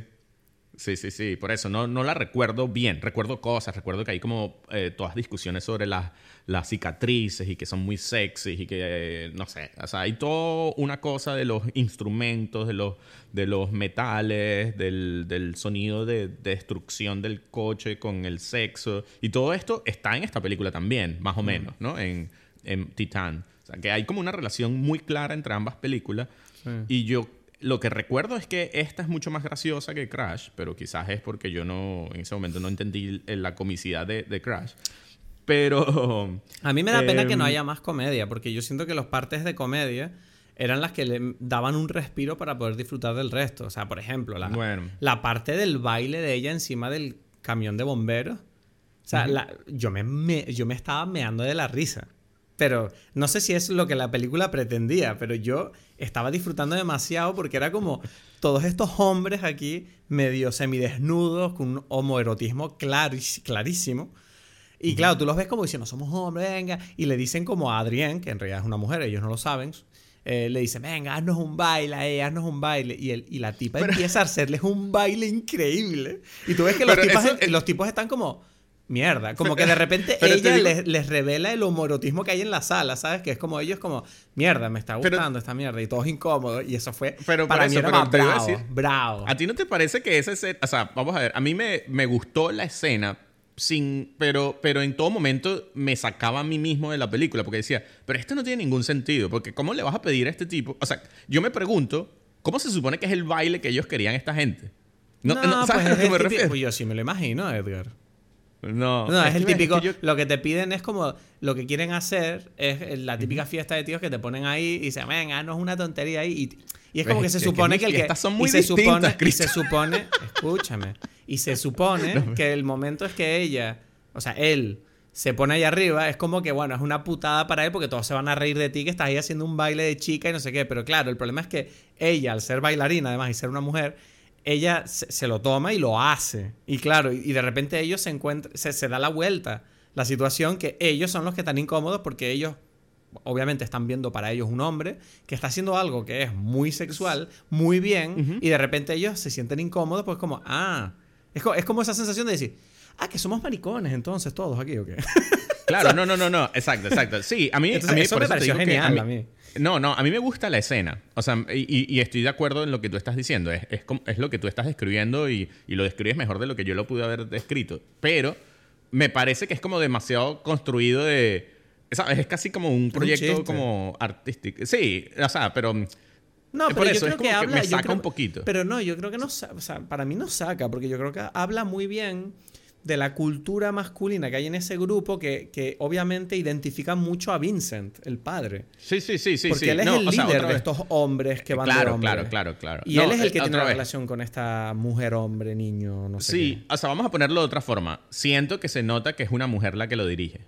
Sí, sí, sí, por eso no, no la recuerdo bien, recuerdo cosas, recuerdo que hay como eh, todas discusiones sobre las, las cicatrices y que son muy sexy y que, eh, no sé, o sea, hay toda una cosa de los instrumentos, de los, de los metales, del, del sonido de, destrucción del coche con el sexo. Y todo esto está en esta película también, más o menos, ¿no? En, en Titán. O sea, que hay como una relación muy clara entre ambas películas. Y yo lo que recuerdo es que esta es mucho más graciosa que Crash, pero quizás es porque yo no, en ese momento no entendí la comicidad de, Crash. Pero... A mí me da pena que no em, haya más comedia, porque yo siento que los partes de comedia eran las que le daban un respiro para poder disfrutar del resto. O sea, por ejemplo, la, la parte del baile de ella encima del camión de bomberos. O sea, yo, me, yo me estaba meando de la risa. Pero no sé si es lo que la película pretendía, pero yo estaba disfrutando demasiado porque era como todos estos hombres aquí medio semidesnudos con un homoerotismo clarísimo. Y claro, tú los ves como diciendo, somos hombres, venga. Y le dicen como a Adrián, que en realidad es una mujer, ellos no lo saben. Eh, le dice, venga, haznos un baile, eh, haznos un baile. Y, el, y la tipa empieza a hacerles un baile increíble. Y tú ves que [laughs] los, los tipos están como mierda. Como que de repente [laughs] ella les, revela el humorotismo que hay en la sala, ¿sabes? Que es como ellos como, mierda, me está gustando esta mierda. Y todos incómodos. Y eso fue pero para mí era bravo, bravo. ¿A ti no te parece que esa escena... O sea, vamos a ver. A mí me, me gustó la escena sin... Pero, pero en todo momento me sacaba a mí mismo de la película. Porque decía, pero esto no tiene ningún sentido. Porque ¿cómo le vas a pedir a este tipo? O sea, yo me pregunto, ¿cómo se supone que es el baile que ellos querían esta gente? No, no, ¿sabes pues a qué me refiero? Pues yo sí me lo imagino, Edgar. No, no es, el típico. Lo que te piden es como. Lo que quieren hacer es la típica fiesta de tíos que te ponen ahí y dicen, venga, no es una tontería ahí. Y, es como que se supone que, el que. Son muy y se supone, y se supone. Escúchame. Y se [laughs] supone que el momento es que ella. O sea, él se pone ahí arriba, es como que, bueno, es una putada para él porque todos se van a reír de ti que estás ahí haciendo un baile de chica y no sé qué. Pero claro, el problema es que ella, al ser bailarina además y ser una mujer, ella se, se lo toma y lo hace. Y claro, y, y de repente ellos se encuentran, se, se da la vuelta la situación que ellos son los que están incómodos porque ellos obviamente están viendo para ellos un hombre que está haciendo algo que es muy sexual, muy bien, y de repente ellos se sienten incómodos, pues como, ah, es, co- es como esa sensación de decir, ah, que somos maricones entonces todos aquí, ¿o qué? [laughs] Claro, [laughs] no, no, no, no, exacto, exacto. Sí, a mí, Entonces, a mí eso por me eso te pareció que genial a mí. No, no, a mí me gusta la escena. O sea, y, estoy de acuerdo en lo que tú estás diciendo. Es, es, lo que tú estás describiendo y, y lo describes mejor de lo que yo lo pude haber descrito. Pero me parece que es como demasiado construido de... ¿sabes? Es casi como un proyecto como artístico. Sí, o sea, pero... No, Eh, pero por yo creo es que como que habla. me saca creo- un poquito. Pero no, yo creo que no. O sea, para mí no saca, porque yo creo que habla muy bien de la cultura masculina que hay en ese grupo que, que obviamente identifica mucho a Vincent, el padre. Sí, sí, sí, sí. porque sí. él es No, el sea, líder de vez. estos hombres que van de Claro, hombre. claro, claro, claro. Y No, él es el que tiene vez. relación con esta mujer, hombre, niño, no sé. Sí, o sea, vamos a ponerlo de otra forma. Siento que se nota que es una mujer la que lo dirige.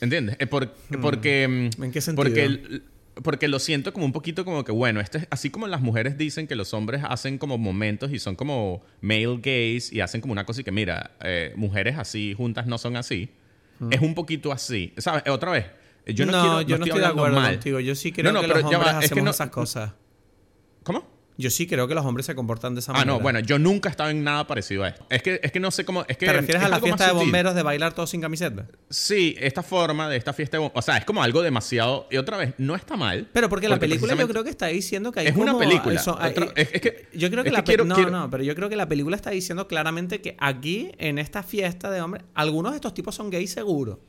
¿Entiendes? Eh, por- porque. mm, ¿En qué sentido? Porque, el- porque lo siento como un poquito como que, bueno, este es, así como las mujeres dicen que los hombres hacen como momentos y son como male gays y hacen como una cosa y que, mira, eh, mujeres así juntas no son así. Es un poquito así. ¿Sabes? Otra vez. Yo no, no, quiero, yo no estoy de acuerdo mal. contigo. Yo sí creo No, no, que los hombres va, es que hacemos no- esas cosas. ¿Cómo? Yo sí creo que los hombres se comportan de esa Ah, manera. no, bueno, yo nunca he estado en nada parecido a esto. Es que, es que no sé cómo. Es que ¿Te refieres es a la fiesta de bomberos de bailar todos sin camiseta? Sí, esta forma de esta fiesta de bom- O sea, es como algo demasiado. Y otra vez, no está mal. Pero porque la película yo creo que está diciendo que hay Es una película. eso- hay- Otra- es- es que- yo creo que la que quiero- no, quiero- no, pero yo creo que la película está diciendo claramente que aquí en esta fiesta de hombres algunos de estos tipos son gays seguro.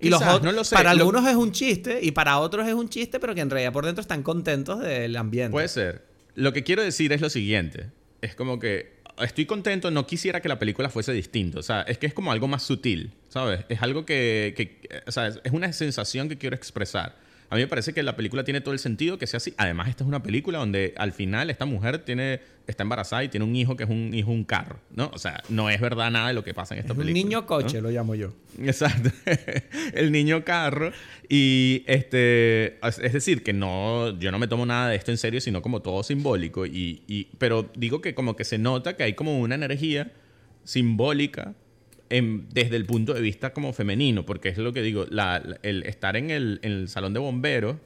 Y los otros, no lo sé. para Lo- algunos es un chiste y para otros es un chiste, pero que en realidad por dentro están contentos del ambiente. Puede ser. Lo que quiero decir es lo siguiente. Es como que estoy contento, no quisiera que la película fuese distinto. O sea, es que es como algo más sutil, ¿sabes? Es algo que, que- o sea, es es una sensación que quiero expresar. A mí me parece que la película tiene todo el sentido que sea así. Además, esta es una película donde al final esta mujer tiene, está embarazada y tiene un hijo que es un hijo un carro, ¿no? O sea, no es verdad nada de lo que pasa en esta es un película. niño ¿no? coche, lo llamo yo. Exacto. [laughs] el niño carro. Y este. Es es decir, que no. Yo no me tomo nada de esto en serio, sino como todo simbólico. Y, y- pero digo que como que se nota que hay como una energía simbólica en- desde el punto de vista como femenino. Porque es lo que digo. la- la- el estar en el, en el salón de bomberos.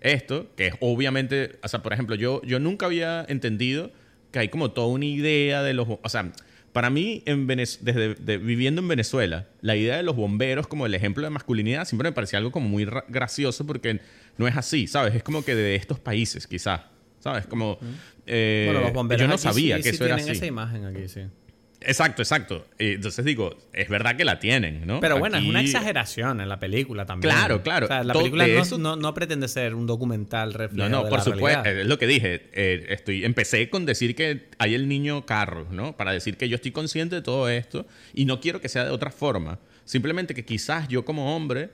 Esto, que es obviamente. O sea, por ejemplo, yo, yo nunca había entendido que hay como toda una idea de los... O sea, para mí, en Venez- desde de- viviendo en Venezuela, la idea de los bomberos como el ejemplo de masculinidad siempre me parecía algo como muy ra- gracioso porque no es así, ¿sabes? Es como que de estos países, quizás, ¿sabes? Como... eh, bueno, los bomberos yo no sabía sí- que sí eso era tienen así. esa imagen aquí, sí. Exacto, exacto. Entonces digo, es verdad que la tienen, ¿no? Pero bueno, es una exageración en la película también. Claro, claro. O sea, la Todo- película no, eso- no- no pretende ser un documental reflejo No, no, de por supuesto. realidad. Es lo que dije. eh, estoy, empecé con decir que hay el niño carro, ¿no? Para decir que yo estoy consciente de todo esto y no quiero que sea de otra forma. Simplemente que quizás yo como hombre,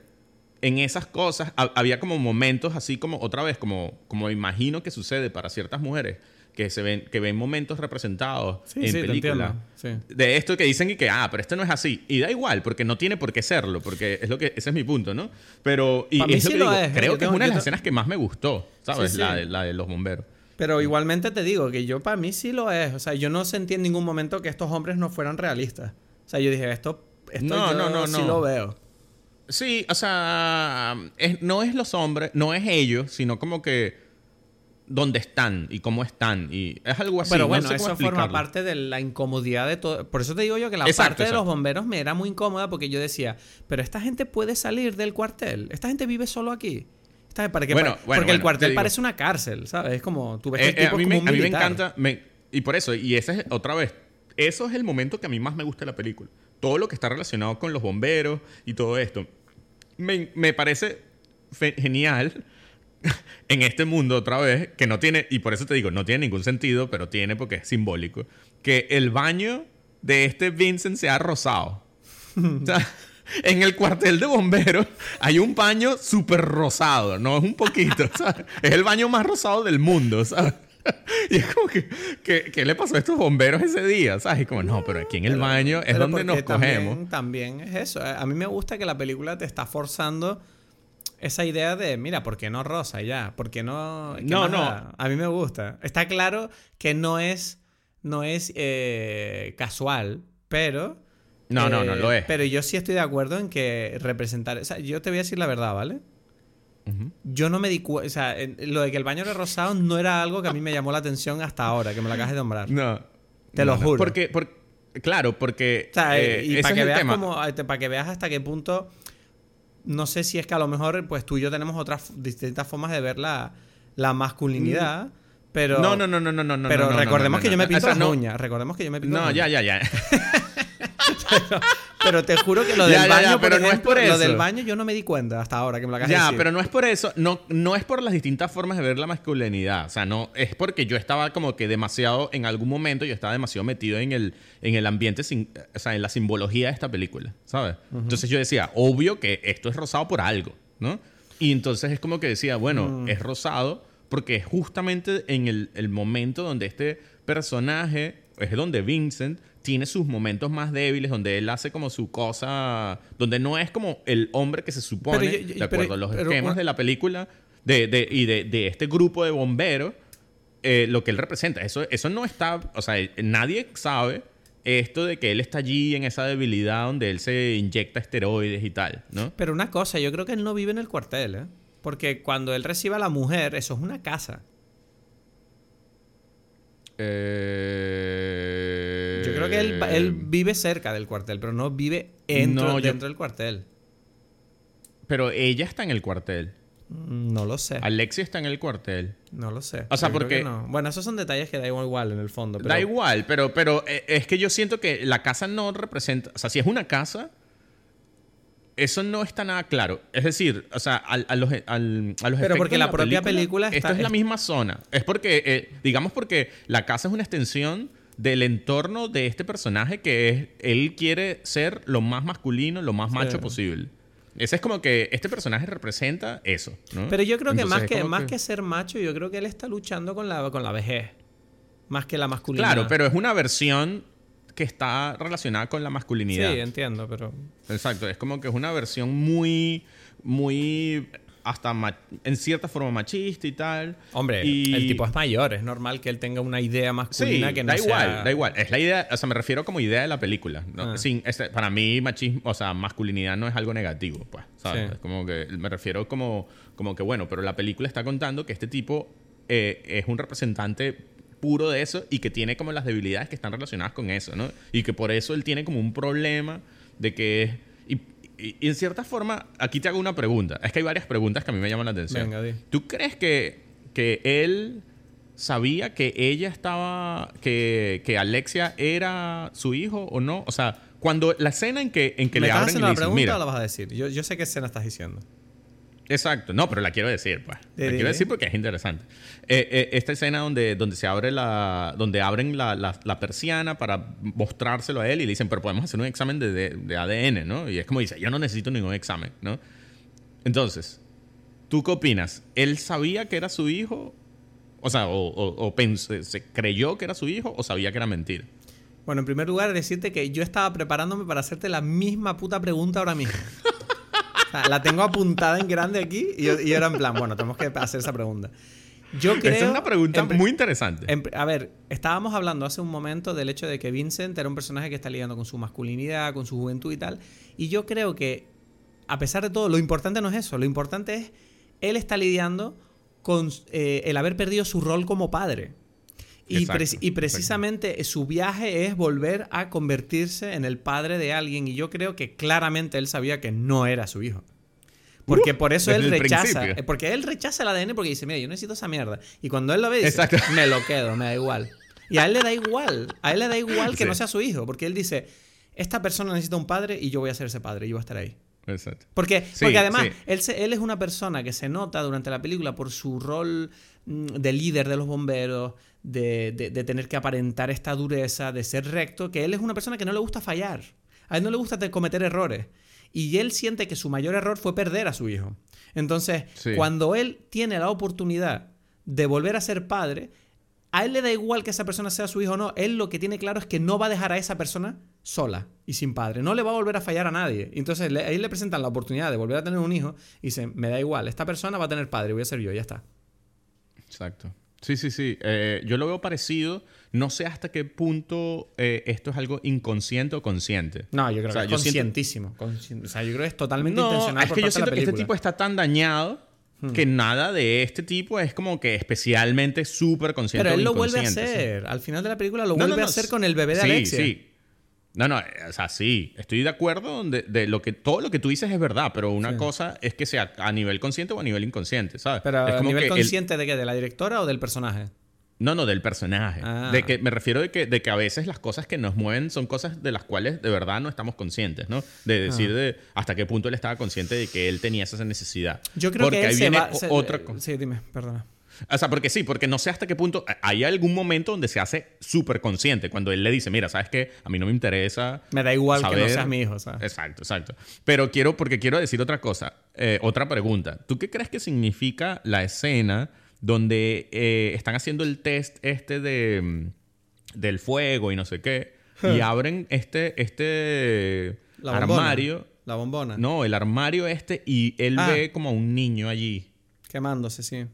en esas cosas, ha- había como momentos así como, otra vez, como, como imagino que sucede para ciertas mujeres, que se ven, que ven momentos representados Sí, en sí, películas. sí. De esto que dicen y que, ah, pero esto no es así. Y da igual, porque no tiene por qué serlo, porque es lo que, ese es mi punto, ¿no? Pero, y es lo sí que lo digo, es, ¿eh? creo Yo que es una de las escenas que más me gustó, ¿sabes? La, de, la de los bomberos. Pero igualmente te digo que yo para mí sí lo es. O sea, yo no sentí en ningún momento que estos hombres no fueran realistas. O sea, yo dije, esto, esto No, yo no, no, sí no. lo veo. Sí, o sea, es- no es los hombres, no es ellos, sino como que dónde están y cómo están. Y es algo así. Pero no bueno, sé eso forma parte de la incomodidad de todo. Por eso te digo yo que la Exacto, parte de exacto. los bomberos me era muy incómoda porque yo decía, pero esta gente puede salir del cuartel. Esta gente vive solo aquí. Esta- ¿para qué? Bueno, Para- bueno, porque el cuartel parece una cárcel, ¿sabes? Es como tú ves Eh, eh, a, mí me, como un a mí me militar. encanta, me- y por eso, y ese es otra vez, eso es el momento que a mí más me gusta de la película. Todo lo que está relacionado con los bomberos y todo esto. Me, me parece genial [laughs] en este mundo otra vez, que no tiene, y por eso te digo, no tiene ningún sentido, pero tiene porque es simbólico, que el baño de este Vincent sea rosado. O sea, [laughs] en el cuartel de bomberos hay un baño súper rosado, no es un poquito, ¿sabes? Es el baño más rosado del mundo, ¿sabes? [laughs] Y es como que, que- ¿qué le pasó a estos bomberos ese día? ¿Sabes? Y como, no, pero aquí en el baño es Pero donde nos cogemos. También, también es eso. A mí me gusta que la película te está forzando esa idea de, mira, ¿por qué no rosa ya? ¿Por qué no...? qué No, no. da? A mí me gusta. Está claro que no es no es eh, casual, pero... No, no, no eh, lo es. Pero yo sí estoy de acuerdo en que representar... O sea, yo te voy a decir la verdad, ¿vale? Yo no me di cuenta... O sea, lo de que el baño era rosado no era algo que a mí me llamó la atención hasta ahora, que me lo acabas de nombrar. No. Te No, lo no. juro. Porque, por- claro, porque. O sea, eh, y para que, el veas tema. cómo- para que veas hasta qué punto... No sé si es que a lo mejor pues tú y yo tenemos otras distintas formas de ver la, la masculinidad, pero... No, no, no, no, no, no. Pero no, no, recordemos no, que yo me pinto las uñas. Recordemos que yo me pinto No, las ya, uñas. ya, ya. [laughs] Pero te juro que lo Ya, del ya, baño, ya, por pero no es ejemplo, por lo eso. del baño yo no me di cuenta hasta ahora que me lo acabas de Ya, decir. pero no es por eso, no, no es por las distintas formas de ver la masculinidad, o sea, no, es porque yo estaba como que demasiado, en algún momento yo estaba demasiado metido en el, en el ambiente, sin- o sea, en la simbología de esta película, ¿sabes? Entonces yo decía, obvio que esto es rosado por algo, ¿no? Y entonces es como que decía, bueno, Mm. es rosado porque es justamente en el, el momento donde este personaje, es donde Vincent tiene sus momentos más débiles, donde él hace como su cosa, donde no es como el hombre que se supone, Pero de acuerdo pero- a los pero esquemas de la película de, de- y de, de este grupo de bomberos, eh, lo que él representa. Eso, eso no está, o sea, nadie sabe esto de que él está allí en esa debilidad donde él se inyecta esteroides y tal, ¿no? Pero una cosa, yo creo que él no vive en el cuartel, ¿eh? Porque cuando él recibe a la mujer, eso es una casa. Eh, Yo creo que él, él vive cerca del cuartel, pero no vive dentro, No, yo- dentro del cuartel. Pero ella está en el cuartel. Mm, No lo sé. Alexia está en el cuartel. No lo sé. O sea, Yo porque- que no. Bueno, esos son detalles que da igual, en el fondo. Pero... Da igual, pero, pero eh, es que yo siento que la casa no representa. O sea, si es una casa, eso no está nada claro. Es decir, o sea, al- a, los, al- a los Pero porque la propia película está- Esto es la misma zona. Es porque, eh, digamos, porque la casa es una extensión del entorno de este personaje que es. Él quiere ser lo más masculino, lo más macho posible. Ese es como que este personaje representa eso, ¿no? Pero yo creo que más que, más que ser macho, yo creo que él está luchando con la, con la vejez. Más que la masculinidad. Claro, pero es una versión que está relacionada con la masculinidad. Sí, entiendo, pero... Exacto, es como que es una versión muy, muy, hasta en cierta forma machista y tal. Hombre, Y- el tipo es mayor, es normal que él tenga una idea Sí, masculina que no da igual, sea... da igual. Es la idea, o sea, me refiero como idea de la película. ¿no? Ah. Sin, este, para mí, machismo, o sea, masculinidad no es algo negativo, pues, ¿sabes? Sí. Es como que me refiero como, como que, bueno, pero la película está contando que este tipo eh, es un representante puro de eso y que tiene como las debilidades que están relacionadas con eso, ¿no? Y que por eso él tiene como un problema de que es... Y, y- y en cierta forma, aquí te hago una pregunta. Es que hay varias preguntas que a mí me llaman la atención. Venga, di. ¿Tú crees que, que él sabía que ella estaba, que, que Alexia era su hijo o no? O sea, cuando la escena en que, en que ¿Me le abren y le la dicen, pregunta mira, o la vas a decir? Yo, yo sé qué escena estás diciendo. Exacto, no, pero la quiero decir, pues. La quiero decir porque es interesante. Eh, eh, esta escena donde, donde se abre la, donde abren la, la- la persiana para mostrárselo a él y le dicen, pero podemos hacer un examen de, de- de ADN, ¿no? Y es como dice, yo no necesito ningún examen, ¿no? Entonces, ¿tú qué opinas? ¿Él sabía que era su hijo? O sea, o, o- o pensó- se creyó que era su hijo o sabía que era mentira. Bueno, en primer lugar, decirte que yo estaba preparándome para hacerte la misma puta pregunta ahora mismo. [laughs] La tengo apuntada en grande aquí y yo, y yo era en plan, bueno, tenemos que hacer esa pregunta. Yo creo... Esa es una pregunta muy interesante. en a ver, estábamos hablando hace un momento del hecho de que Vincent era un personaje que está lidiando con su masculinidad, con su juventud y tal. Y yo creo que, a pesar de todo, lo importante no es eso. Lo importante es, él está lidiando con eh, el haber perdido su rol como padre. Y, precisamente su viaje es volver a convertirse en el padre de alguien. Y yo creo que claramente él sabía que no era su hijo. Porque Uh, por eso él rechaza. principio. eh, Porque él rechaza el ADN porque dice, mira, yo necesito esa mierda. Y cuando él lo ve, dice, Exacto. me lo quedo, me da igual. Y a él le da igual. A él le da igual que Sí. no sea su hijo. Porque él dice, esta persona necesita un padre y yo voy a ser ese padre. Yo voy a estar ahí. Exacto. Porque, Sí, porque además, sí. él, se- él es una persona que se nota durante la película por su rol mm, de líder de los bomberos, de, de- de tener que aparentar esta dureza, de ser recto, que él es una persona que no le gusta fallar. A él no le gusta te- cometer errores. Y él siente que su mayor error fue perder a su hijo. Entonces, Sí. cuando él tiene la oportunidad de volver a ser padre, a él le da igual que esa persona sea su hijo o no. Él lo que tiene claro es que no va a dejar a esa persona sola y sin padre. No le va a volver a fallar a nadie. Entonces, le- a él le presentan la oportunidad de volver a tener un hijo y dice, me da igual, esta persona va a tener padre, voy a ser yo, ya está. Exacto. Sí, sí, sí. Eh, yo lo veo parecido. No sé hasta qué punto eh, esto es algo inconsciente o consciente. No, yo creo O sea, que es siento- conscientísimo. Consci- O sea, yo creo que es totalmente No, intencional es por que yo parte siento que este. Hmm. tipo está tan dañado que nada de este tipo es como que especialmente súper consciente Pero o él lo vuelve a hacer. Al final de la película lo No, no, vuelve a hacer con el bebé de sí, Alexia. Sí, No, no, eh, o sea, sí, estoy de acuerdo de, de lo que todo lo que tú dices es verdad, pero una Sí. cosa es que sea a nivel consciente o a nivel inconsciente, ¿sabes? Pero es a nivel que el- consciente de qué, de la directora o del personaje. no, no, del personaje. Ah. De que me refiero de que, de que a veces las cosas que nos mueven son cosas de las cuales de verdad no estamos conscientes, ¿no? De decir Ah. de hasta qué punto él estaba consciente de que él tenía esa necesidad. Yo creo Porque que él ahí se viene va- se- otra eh, cosa. Sí, dime, perdona. O sea, porque sí, porque no sé hasta qué punto. Hay algún momento donde se hace súper consciente. Cuando él le dice, mira, ¿sabes qué? A mí no me interesa. Me da igual que no saber". seas mi hijo, ¿sabes? Exacto, exacto. Pero quiero, porque quiero decir otra cosa. eh, otra pregunta. ¿Tú qué crees que significa la escena donde eh, están haciendo el test este de, mm, del fuego y no sé qué? [laughs] Y abren este, este La armario. La bombona. No, el armario este y él Ah. ve como a un niño allí. Quemándose, sí.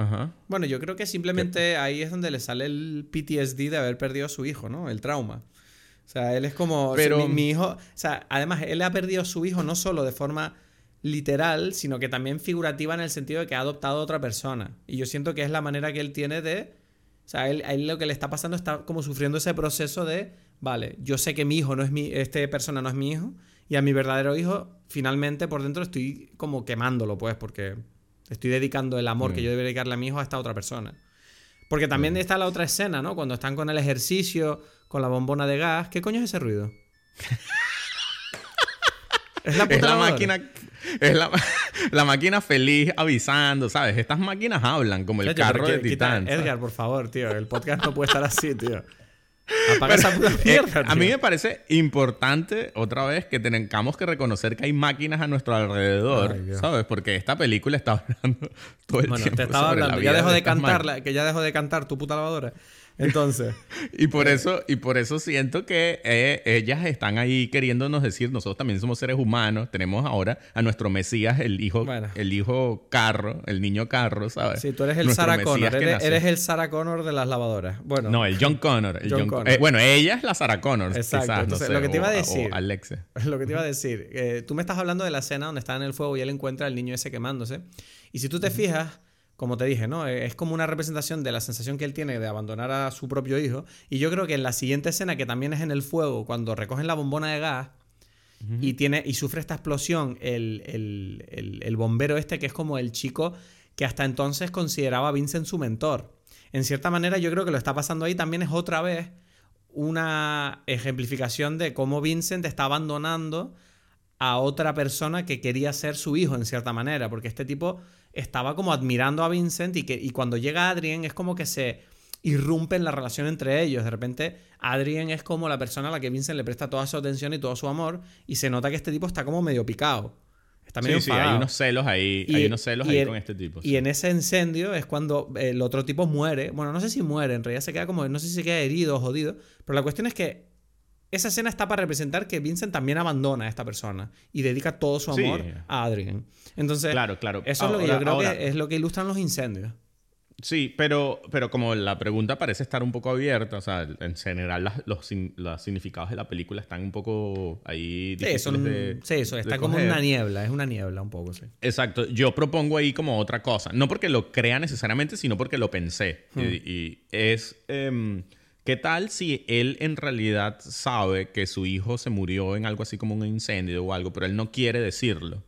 Ajá. Bueno, yo creo que simplemente ahí es donde le sale el PTSD de haber perdido a su hijo, ¿no? El trauma. O sea, él es como... o sea, Pero- mi, mi hijo... O sea, además, él ha perdido a su hijo no solo de forma literal, sino que también figurativa en el sentido de que ha adoptado a otra persona. Y yo siento que es la manera que él tiene de... O sea, él, a él lo que le está pasando está como sufriendo ese proceso de, vale, yo sé que mi hijo no es mi, este persona no es mi hijo, y a mi verdadero hijo, finalmente por dentro estoy como quemándolo, pues, porque estoy dedicando el amor que Mm. yo debería dedicarle a mi hijo a esta otra persona. Porque también está la otra escena, ¿no? Cuando están con el ejercicio, con la bombona de gas. ¿Qué coño es ese ruido? [laughs] es la, Es máquina. Es la, [laughs] la máquina feliz avisando, ¿sabes? Estas máquinas hablan como el carro de Titán. Edgar, por favor, tío. El podcast no puede estar así, tío. Apaga Pero, [laughs] esa puta eh, mierda, a mí me parece importante, otra vez, que tengamos que reconocer que hay máquinas a nuestro alrededor, Ay. ¿sabes? Porque esta película está [laughs] hablando todo el Bueno, tiempo te estaba sobre la hablando. Ya vida dejo de estas cantar, la- que ya dejo de cantar tu puta lavadora. Entonces, [laughs] Y por eso, y por eso siento que eh, ellas están ahí queriéndonos decir, nosotros también somos seres humanos, tenemos ahora a nuestro Mesías, el hijo, Bueno. el hijo carro, el niño carro, ¿sabes? sí, tú eres el Nuestro Sarah Mesías Connor. Eres, el Sarah Connor de las lavadoras. Bueno, No, el John Connor. el John John- Connor. eh, bueno, ella es la Sarah Connor. Exacto. quizás, no Entonces, sé, lo que te iba a decir- Alexa. [laughs] lo que te iba a decir, eh, tú me estás hablando de la escena donde está en el fuego y él encuentra al niño ese quemándose. Y si tú te fijas, como te dije, ¿no? Eh, Es como una representación de la sensación que él tiene de abandonar a su propio hijo. Y yo creo que en la siguiente escena, que también es en el fuego, cuando recogen la bombona de gas y, tiene, y sufre esta explosión, el, el- el- el bombero este, que es como el chico que hasta entonces consideraba a Vincent su mentor. En cierta manera, yo creo que lo está pasando ahí también es otra vez una ejemplificación de cómo Vincent está abandonando a otra persona que quería ser su hijo en cierta manera, porque este tipo estaba como admirando a Vincent y, que, y cuando llega Adrien es como que se irrumpe en la relación entre ellos. De repente Adrien es como la persona a la que Vincent le presta toda su atención y todo su amor y se nota que este tipo está como medio picado. Está medio Sí, sí, hay unos celos ahí, Y- hay unos celos ahí en- con este tipo. Y sí. en ese incendio es cuando el otro tipo muere. Bueno, no sé si muere, en realidad se queda como, no sé si se queda herido o jodido. Pero la cuestión es que esa escena está para representar que Vincent también abandona a esta persona y dedica todo su Sí. amor a Adrian. Entonces, Claro, claro. eso es lo que yo creo ahora- que es lo que ilustran los incendios. Sí, pero, pero como la pregunta parece estar un poco abierta, o sea, en general las- los, los significados de la película están un poco ahí Sí, difíciles son- de sí, eso está como una niebla, es una niebla un poco, sí. Exacto. Yo propongo ahí como otra cosa. No porque lo crea necesariamente, sino porque lo pensé. Hmm. Y, y es, em, ¿qué tal si él en realidad sabe que su hijo se murió en algo así como un incendio o algo, pero él no quiere decirlo?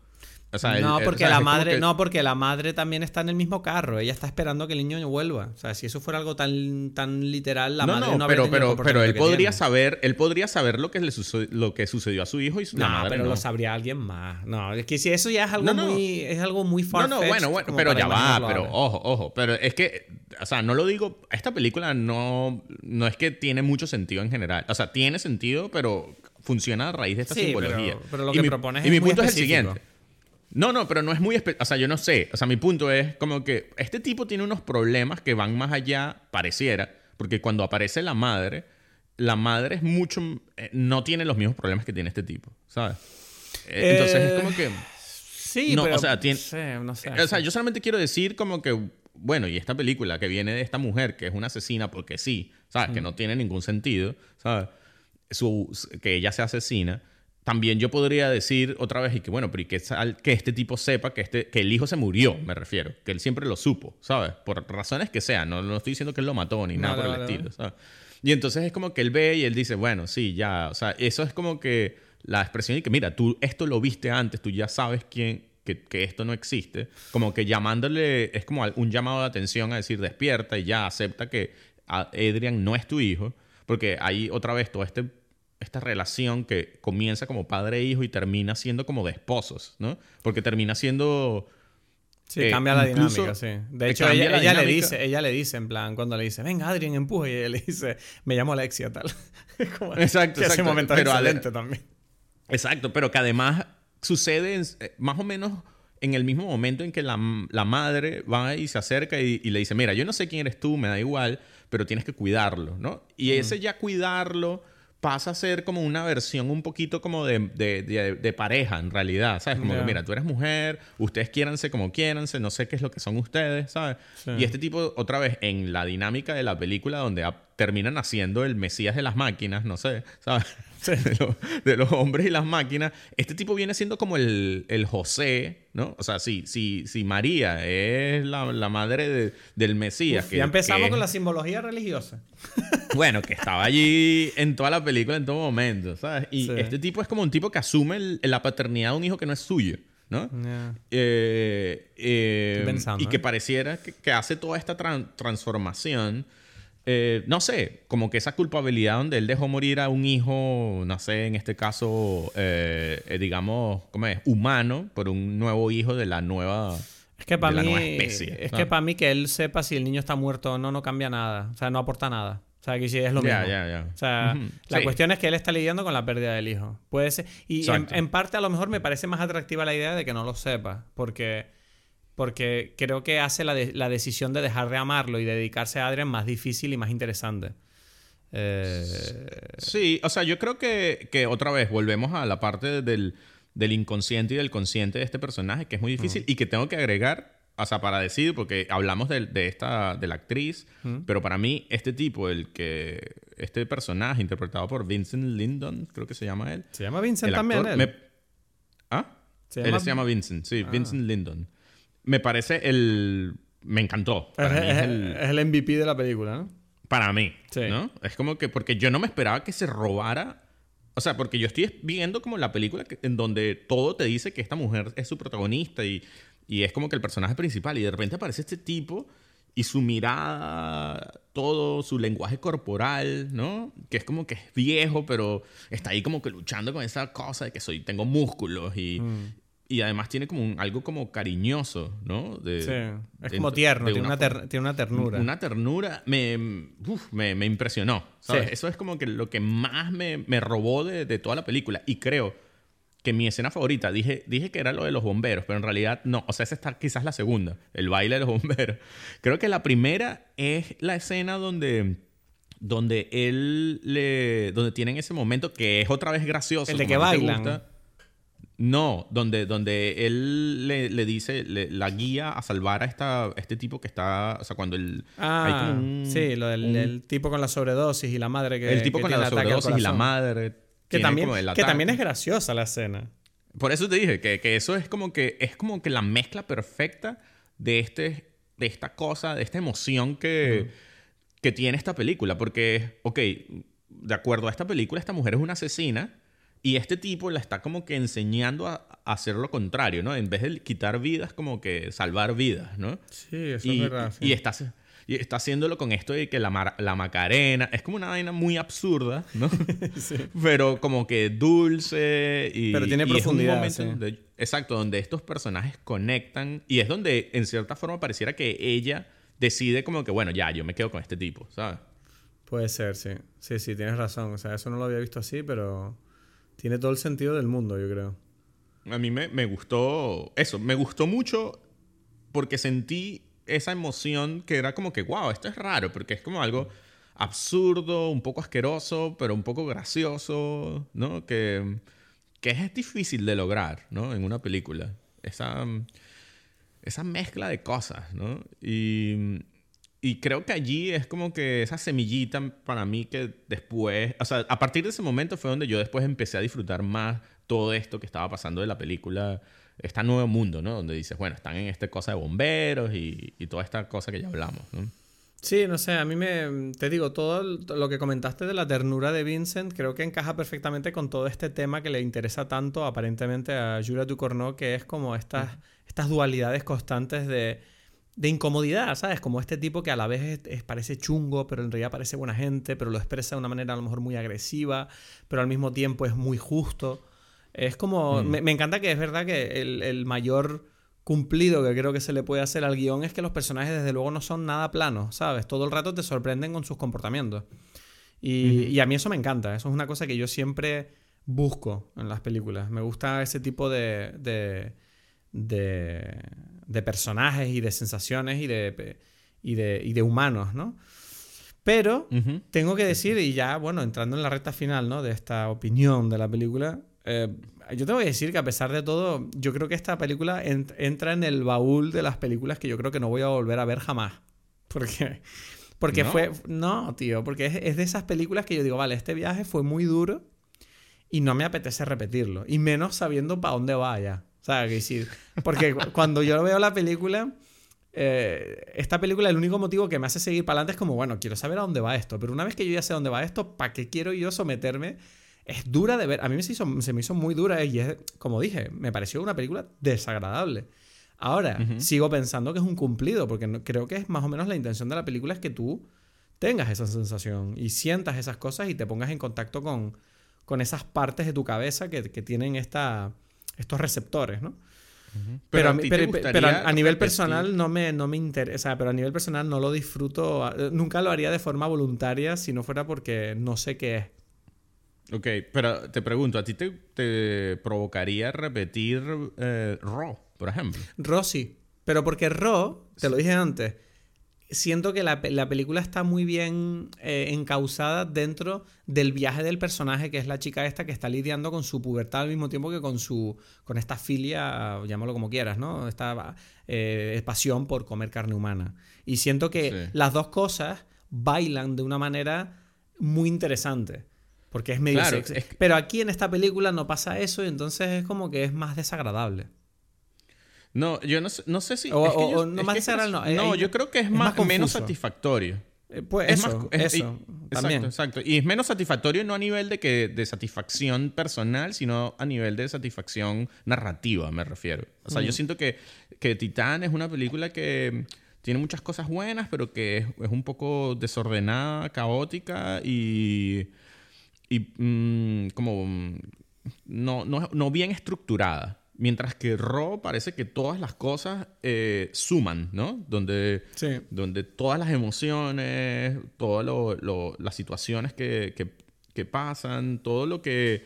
O sea, él- no, porque o sea, la madre, que- no, porque la madre también está en el mismo carro. Ella está esperando que el niño vuelva. O sea, si eso fuera algo tan, tan literal, la no, madre no, no, habría pero, pero, él podría tiene. saber, él podría saber lo que le suce- lo que sucedió a su hijo y su No, madre pero no. lo sabría alguien más. No, es que si eso ya es algo No, no. muy es algo muy No, no, bueno, bueno, pero ya va, pero ojo, ojo, pero es que, o sea, no lo digo, esta película no, no es que tiene mucho sentido en general, o sea, tiene sentido, pero funciona a raíz de esta Sí, simbología. pero- pero lo Y mi- propones y es mi muy punto es el siguiente. No, no, pero no es muy, o sea, yo no sé, o sea, mi punto es como que este tipo tiene unos problemas que van más allá, pareciera, porque cuando aparece la madre, la madre es mucho, eh, no tiene los mismos problemas que tiene este tipo, ¿sabes? Eh, Entonces Eh, es como que... Sí, No, pero o sea, tiene- sí, no sé. O sea, yo solamente quiero decir como que bueno, y esta película que viene de esta mujer que es una asesina porque sí, ¿sabes? Que no tiene ningún sentido, ¿sabes? Su, que ella se asesina. También yo podría decir otra vez y que bueno, pero y que, que este tipo sepa que, este, que el hijo se murió, me refiero, que él siempre lo supo, ¿sabes? Por razones que sean, no, no estoy diciendo que él lo mató ni nada por el estilo, ¿sabes? Y entonces es como que él ve y él dice, bueno, sí, ya, o sea, eso es como que la expresión de que, mira, tú esto lo viste antes, tú ya sabes quién, que, que esto no existe, como que llamándole, es como un llamado de atención a decir, despierta y ya acepta que Adrian no es tu hijo, porque hay otra vez toda este, esta relación que comienza como padre e hijo y termina siendo como de esposos, ¿no? Porque termina siendo... Sí, Eh, cambia la dinámica, sí. De eh, hecho, ella, la ella le dice, ella le dice en plan, cuando le dice, venga, Adrien, empuja, y ella le dice, me llamo Alexia, tal. [laughs] Como- Exacto, que ese exacto. momento Pero ale- excelente también. Exacto, pero que además sucede en- eh, más o menos en el mismo momento en que la, la madre va y se acerca y, y le dice, mira, yo no sé quién eres tú, me da igual, pero tienes que cuidarlo, ¿no? Y ese ya cuidarlo pasa a ser como una versión un poquito como de, de- de- de pareja, en realidad, ¿sabes? Como que, mira, tú eres mujer, ustedes quiéranse como quiéranse, no sé qué es lo que son ustedes, ¿sabes? Sí. Y este tipo, otra vez, en la dinámica de la película donde a- terminan haciendo el mesías de las máquinas, no sé, ¿sabes? [laughs] De, los, de los hombres y las máquinas. Este tipo viene siendo como el, el José, ¿no? O sea, si, si, si María es la, la madre de- del Mesías. Uf, que- ya empezamos que con la simbología religiosa. [laughs] Bueno, que estaba allí en toda la película en todo momento, ¿sabes? Y Sí. este tipo es como un tipo que asume el- la paternidad de un hijo que no es suyo, ¿no? Ya. Eh, eh, pensando, y que ¿eh? pareciera que, que hace toda esta tran- transformación. Eh, no sé, como que esa culpabilidad donde él dejó morir a un hijo, no sé, en este caso, eh, eh, digamos, ¿cómo es? Humano, por un nuevo hijo de la nueva. Es que para mí, especie, es que para mí que él sepa si el niño está muerto o no, no cambia nada. O sea, no aporta nada. O sea, que sí es lo mismo. ya, ya. O sea, la Sí. cuestión es que él está lidiando con la pérdida del hijo. Puede ser. Y en, en parte a lo mejor me parece más atractiva la idea de que no lo sepa. Porque, porque creo que hace la, de- la decisión de dejar de amarlo y dedicarse a Adrian más difícil y más interesante. Eh, Sí, o sea, yo creo que, que otra vez volvemos a la parte del, del inconsciente y del consciente de este personaje, que es muy difícil y que tengo que agregar, o sea, para decir, porque hablamos de, de esta, de la actriz, pero para mí este tipo, el que, este personaje interpretado por Vincent Lindon, creo que se llama él. se llama Vincent también. él? me- ¿Ah? ¿Se él llama- se llama Vincent, sí, Ah. Vincent Lindon. Me parece el... Me encantó. Es, Para mí es es- el... es el MVP de la película, ¿no? Para mí, Sí. ¿no? Es como que, porque yo no me esperaba que se robara. O sea, porque yo estoy viendo como la película que- en donde todo te dice que esta mujer es su protagonista y, y es como que el personaje principal. Y de repente aparece este tipo y su mirada, todo, su lenguaje corporal, ¿no? Que es como que es viejo, pero está ahí como que luchando con esa cosa de que soy, tengo músculos y. Y además tiene como un, algo como cariñoso, ¿no? De- Sí. Es de- como tierno, tiene una, ter- tiene una ternura. una ternura me, uf, me, me impresionó. ¿sabes? Sí. Eso es como que lo que más me, me robó de, de toda la película. Y creo que mi escena favorita, dije, dije que era lo de los bomberos, pero en realidad no. O sea, esa está quizás la segunda, el baile de los [laughs] bomberos. Creo que la primera es la escena donde donde él le donde tienen ese momento que es otra vez gracioso El de que bailan. No, donde, donde él le, le dice, le- la guía a salvar a, esta, este tipo que está, o sea, cuando él... Ah, hay como un- sí, lo del un- el tipo con la sobredosis y la madre que. el tipo que con la sobredosis y la madre. Que también, que también es graciosa la escena. Por eso te dije que, que eso es como que es como que la mezcla perfecta de este de esta cosa, de esta emoción que, que tiene esta película. Porque, ok, de acuerdo a esta película, esta mujer es una asesina y este tipo la está como que enseñando a, a hacer lo contrario, ¿no? En vez de quitar vidas, como que salvar vidas, ¿no? Sí, eso y, es verdad. sí. y está, y está haciéndolo con esto de que la, mar- la Macarena es como una vaina muy absurda, ¿no? [laughs] Sí. Pero como que dulce y. Pero tiene y es un profundidad, momento sí. donde- exacto, donde estos personajes conectan y es donde en cierta forma pareciera que ella decide como que, bueno, ya, yo me quedo con este tipo, ¿sabes? Puede ser, sí. Sí, sí, tienes razón. O sea, eso no lo había visto así, pero tiene todo el sentido del mundo, yo creo. A mí me, me gustó eso, me gustó mucho porque sentí esa emoción que era como que, wow, esto es raro, porque es como algo absurdo, un poco asqueroso, pero un poco gracioso, ¿no? Que, que es difícil de lograr, ¿no? En una película. Esa, esa mezcla de cosas, ¿no? Y y creo que allí es como que esa semillita para mí que después, o sea, a partir de ese momento fue donde yo después empecé a disfrutar más todo esto que estaba pasando de la película, este nuevo mundo, ¿no? Donde dices, bueno, están en esta cosa de bomberos y, y toda esta cosa que ya hablamos, ¿no? Sí, no sé, a mí me, te digo, todo lo que comentaste de la ternura de Vincent creo que encaja perfectamente con todo este tema que le interesa tanto aparentemente a Julia Ducournau, que es como estas, estas dualidades constantes de, de, incomodidad, ¿sabes? Como este tipo que a la vez parece chungo, pero en realidad parece buena gente, pero lo expresa de una manera a lo mejor muy agresiva, pero al mismo tiempo es muy justo. Es como, mm. me, me, encanta que es verdad que el, el mayor cumplido que creo que se le puede hacer al guion es que los personajes desde luego no son nada planos, ¿sabes? Todo el rato te sorprenden con sus comportamientos. Y, a mí eso me encanta, eso es una cosa que yo siempre busco en las películas. Me gusta ese tipo de, de, de, personajes y de sensaciones y de, y de, y de humanos, ¿no? Pero tengo que decir, y ya, bueno, entrando en la recta final, ¿no? De esta opinión de la película, eh, yo te voy a decir que a pesar de todo, yo creo que esta película entra en el baúl de las películas que yo creo que no voy a volver a ver jamás. [laughs] Porque, porque fue... No, tío, porque es, de esas películas que yo digo, vale, este viaje fue muy duro y no me apetece repetirlo. Y menos sabiendo para dónde vaya. O sea, que decir, porque cuando yo veo la película... Eh, esta película, el único motivo que me hace seguir para adelante es como, bueno, quiero saber a dónde va esto. Pero una vez que yo ya sé a dónde va esto, ¿para qué quiero yo someterme es dura de ver. A mí me se, hizo, se me hizo muy dura y es, como dije, me pareció una película desagradable. Ahora, sigo pensando que es un cumplido, porque creo que es más o menos la intención de la película es que tú tengas esa sensación y sientas esas cosas y te pongas en contacto con, con esas partes de tu cabeza que, que tienen esta, estos receptores, ¿no? Pero, a, pero, a, nivel personal no me, no me interesa, pero a nivel personal no lo disfruto, nunca lo haría de forma voluntaria si no fuera porque no sé qué es. Ok, pero te pregunto, ¿a ti te, provocaría repetir eh, Raw, por ejemplo? Raw sí, pero porque Raw, te lo dije antes, siento que la, película está muy bien eh, encausada dentro del viaje del personaje, que es la chica esta que está lidiando con su pubertad al mismo tiempo que con su con esta filia, llámalo como quieras, ¿no? Esta eh, pasión por comer carne humana. Y siento que las dos cosas bailan de una manera muy interesante. Porque es medio Pero aquí en esta película no pasa eso y entonces es como que es más desagradable. No, yo no sé, no sé si... O, no más desagradable, no. No, yo creo que es, más, menos satisfactorio. Eh, pues es eso, más, eso. exacto, exacto. Y es menos satisfactorio no a nivel de que de satisfacción personal, sino a nivel de satisfacción narrativa, me refiero. O sea, yo siento que, que Titán es una película que tiene muchas cosas buenas, pero que es un poco desordenada, caótica y y mm, como mm, no, no, bien estructurada. Mientras que Raw parece que todas las cosas eh, suman, ¿no? Donde, donde todas las emociones, todas las situaciones que, que, pasan, todo lo que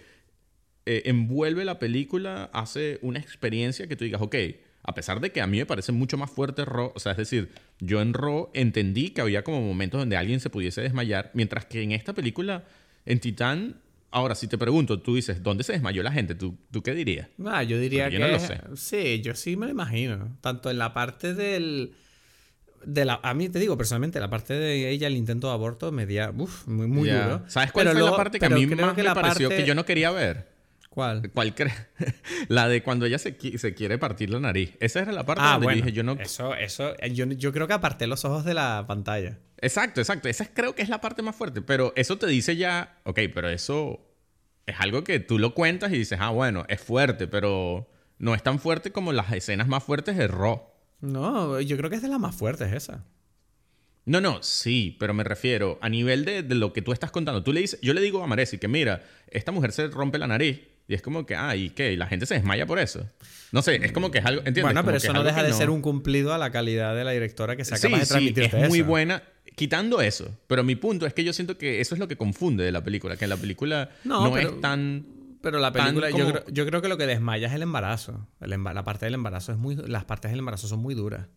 eh, envuelve la película hace una experiencia que tú digas, ok, a pesar de que a mí me parece mucho más fuerte Raw, o sea, es decir, yo en Raw entendí que había como momentos donde alguien se pudiese desmayar, mientras que en esta película en Titán, ahora si te pregunto, tú dices, ¿dónde se desmayó la gente? ¿Tú, tú qué dirías? Ah, yo diría que... Yo no lo sé. Sí, yo sí me lo imagino. Tanto en la parte del... De la, a mí te digo personalmente, la parte de ella, el intento de aborto, me dio uf, muy, muy duro. ¿Sabes cuál fue la parte que a mí más que me pareció que yo no quería ver? ¿Cuál? ¿Cuál crees? [laughs] la de cuando ella se, se, quiere partir la nariz. Esa era la parte ah, donde dije, yo no... Eso, eso, yo, yo creo que aparté los ojos de la pantalla. Exacto, exacto. Esa creo que es la parte más fuerte. Pero eso te dice ya, ok, pero eso es algo que tú lo cuentas y dices, ah, bueno, es fuerte, pero no es tan fuerte como las escenas más fuertes de Raw. No, yo creo que es de las más fuertes esa. No, no, sí, pero me refiero a nivel de, lo que tú estás contando. Tú le dices, yo le digo a Maresi que mira, esta mujer se rompe la nariz y es como que, ah, ¿y qué? ¿Y la gente se desmaya por eso? No sé, es como que es algo, ¿entiendes? Bueno, pero eso no deja de ser un cumplido a la calidad de la directora que se acaba de transmitir. Sí, es muy buena quitando eso. Pero mi punto es que yo siento que eso es lo que confunde de la película, que la película no, es tan... Pero la película, yo, creo, que lo que desmaya es el embarazo. la parte del embarazo es muy... Las partes del embarazo son muy duras.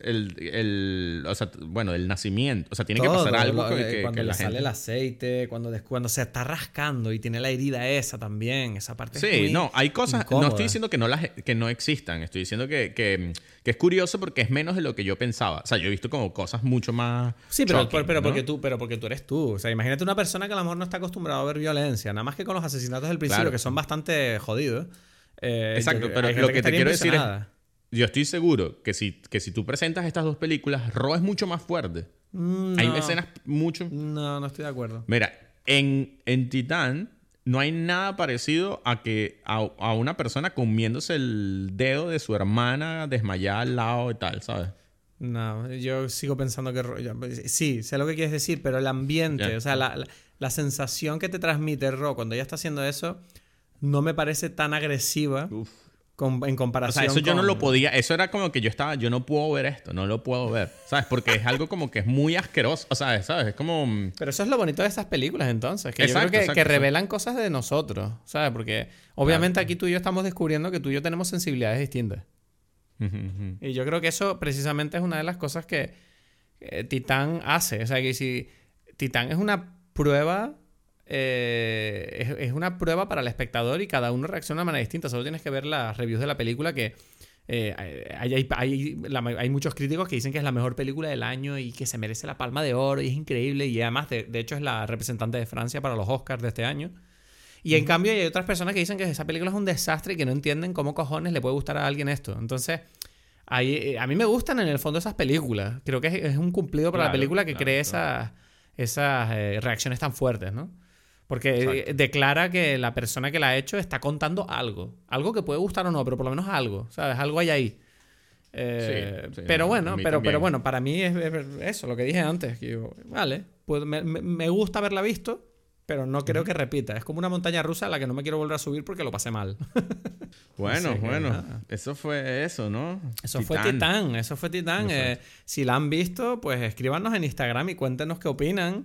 El, el, o sea, bueno, el nacimiento. O sea, tiene que pasar algo que, cuando le sale gente... el aceite, cuando, cuando se está rascando y tiene la herida esa también, esa parte es Sí, muy no, hay cosas. No estoy diciendo que no, las, que no existan. Estoy diciendo que, que, que es curioso porque es menos de lo que yo pensaba. O sea, yo he visto como cosas mucho más. Sí, pero, pero, ¿no? porque tú, pero porque tú eres tú. O sea, imagínate una persona que a lo mejor no está acostumbrada a ver violencia, nada más que con los asesinatos del principio, Claro. que son bastante jodidos. Eh, Exacto, yo- pero lo que te quiero decir es. Yo estoy seguro que si, que si tú presentas estas dos películas, Raw es mucho más fuerte. Mm, Hay escenas mucho. No, no estoy de acuerdo. Mira, en, en Titán no hay nada parecido a que a, a una persona comiéndose el dedo de su hermana desmayada al lado y tal, ¿sabes? No, yo sigo pensando que... ro- Sí, sé lo que quieres decir, pero el ambiente, o sea, la, la- la sensación que te transmite Ro cuando ella está haciendo eso, no me parece tan agresiva con- en O comparación sea, eso yo no lo podía. Eso era como que yo estaba, yo no puedo ver esto, no lo puedo ver, ¿sabes? Porque es algo como que es muy asqueroso, o sea, ¿sabes? Es como. mm, Pero eso es lo bonito de estas películas, entonces. Que Exacto, yo creo que, exacto, que exacto. revelan cosas de nosotros, ¿sabes? Porque obviamente aquí tú y yo estamos descubriendo que tú y yo tenemos sensibilidades distintas. Y yo creo que eso precisamente es una de las cosas que eh, Titán hace. O sea, que si Titán es una prueba, eh, es, es una prueba para el espectador y cada uno reacciona de manera distinta. Solo tienes que ver las reviews de la película que... eh, hay, hay- hay- la ma- hay muchos críticos que dicen que es la mejor película del año y que se merece la palma de oro y es increíble y además de, de hecho es la representante de Francia para los Oscars de este año. Y en cambio hay otras personas que dicen que esa película es un desastre y que no entienden cómo cojones le puede gustar a alguien esto. Entonces, ahí, eh, a mí me gustan en el fondo esas películas. Creo que es, es un cumplido para la película que claro, cree claro. esas, esas eh, reacciones tan fuertes, ¿no? Porque eh, Exacto. declara que la persona que la ha hecho está contando algo. Algo que puede gustar o no, pero por lo menos algo. ¿Sabes? Algo hay ahí. Eh, Sí, sí, pero bueno, pero, también. pero bueno, para mí es, es eso, lo que dije antes. Que yo, vale, pues me, gusta haberla visto, pero no creo que repita. Es como una montaña rusa a la que no me quiero volver a subir porque lo pasé mal. [laughs] Bueno, Así bueno, eso fue eso, ¿no? Eso fue Titán, eso fue Titán. Eh, si la han visto, pues escríbanos en Instagram y cuéntenos qué opinan.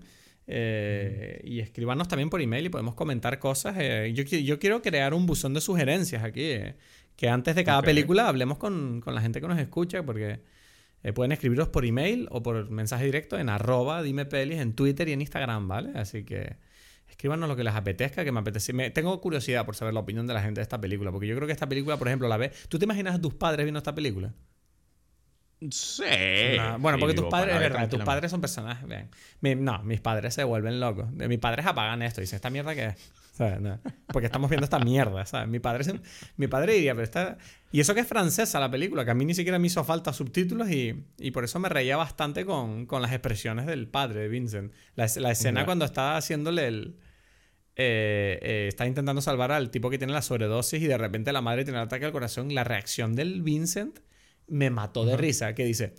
Eh, y escríbanos también por email y podemos comentar cosas. Eh, yo, qui- yo quiero crear un buzón de sugerencias aquí. eh, que antes de cada película hablemos con, con la gente que nos escucha, porque eh, pueden escribiros por email o por mensaje directo en arroba dime pelis en Twitter y en Instagram, ¿vale? Así que escríbanos lo que les apetezca, que me apetece. Me, tengo curiosidad por saber la opinión de la gente de esta película, porque yo creo que esta película, por ejemplo, la ve. ¿Tú te imaginas a tus padres viendo esta película? Sí. No, bueno, porque tus padres, es ver verdad, tus padres son personajes. Mi- no, mis padres se vuelven locos. Mis padres apagan esto y dicen, ¿esta mierda qué es? ¿Sabes? No, porque estamos viendo esta mierda, ¿sabes? Mi padre, mi padre diría, pero está... Y eso que es francesa la película, que a mí ni siquiera me hizo falta subtítulos y, y por eso me reía bastante con, con las expresiones del padre de Vincent. La, es- la escena cuando está haciéndole el... eh, eh, está intentando salvar al tipo que tiene la sobredosis y de repente la madre tiene el ataque al corazón. La reacción del Vincent me mató de risa, que dice,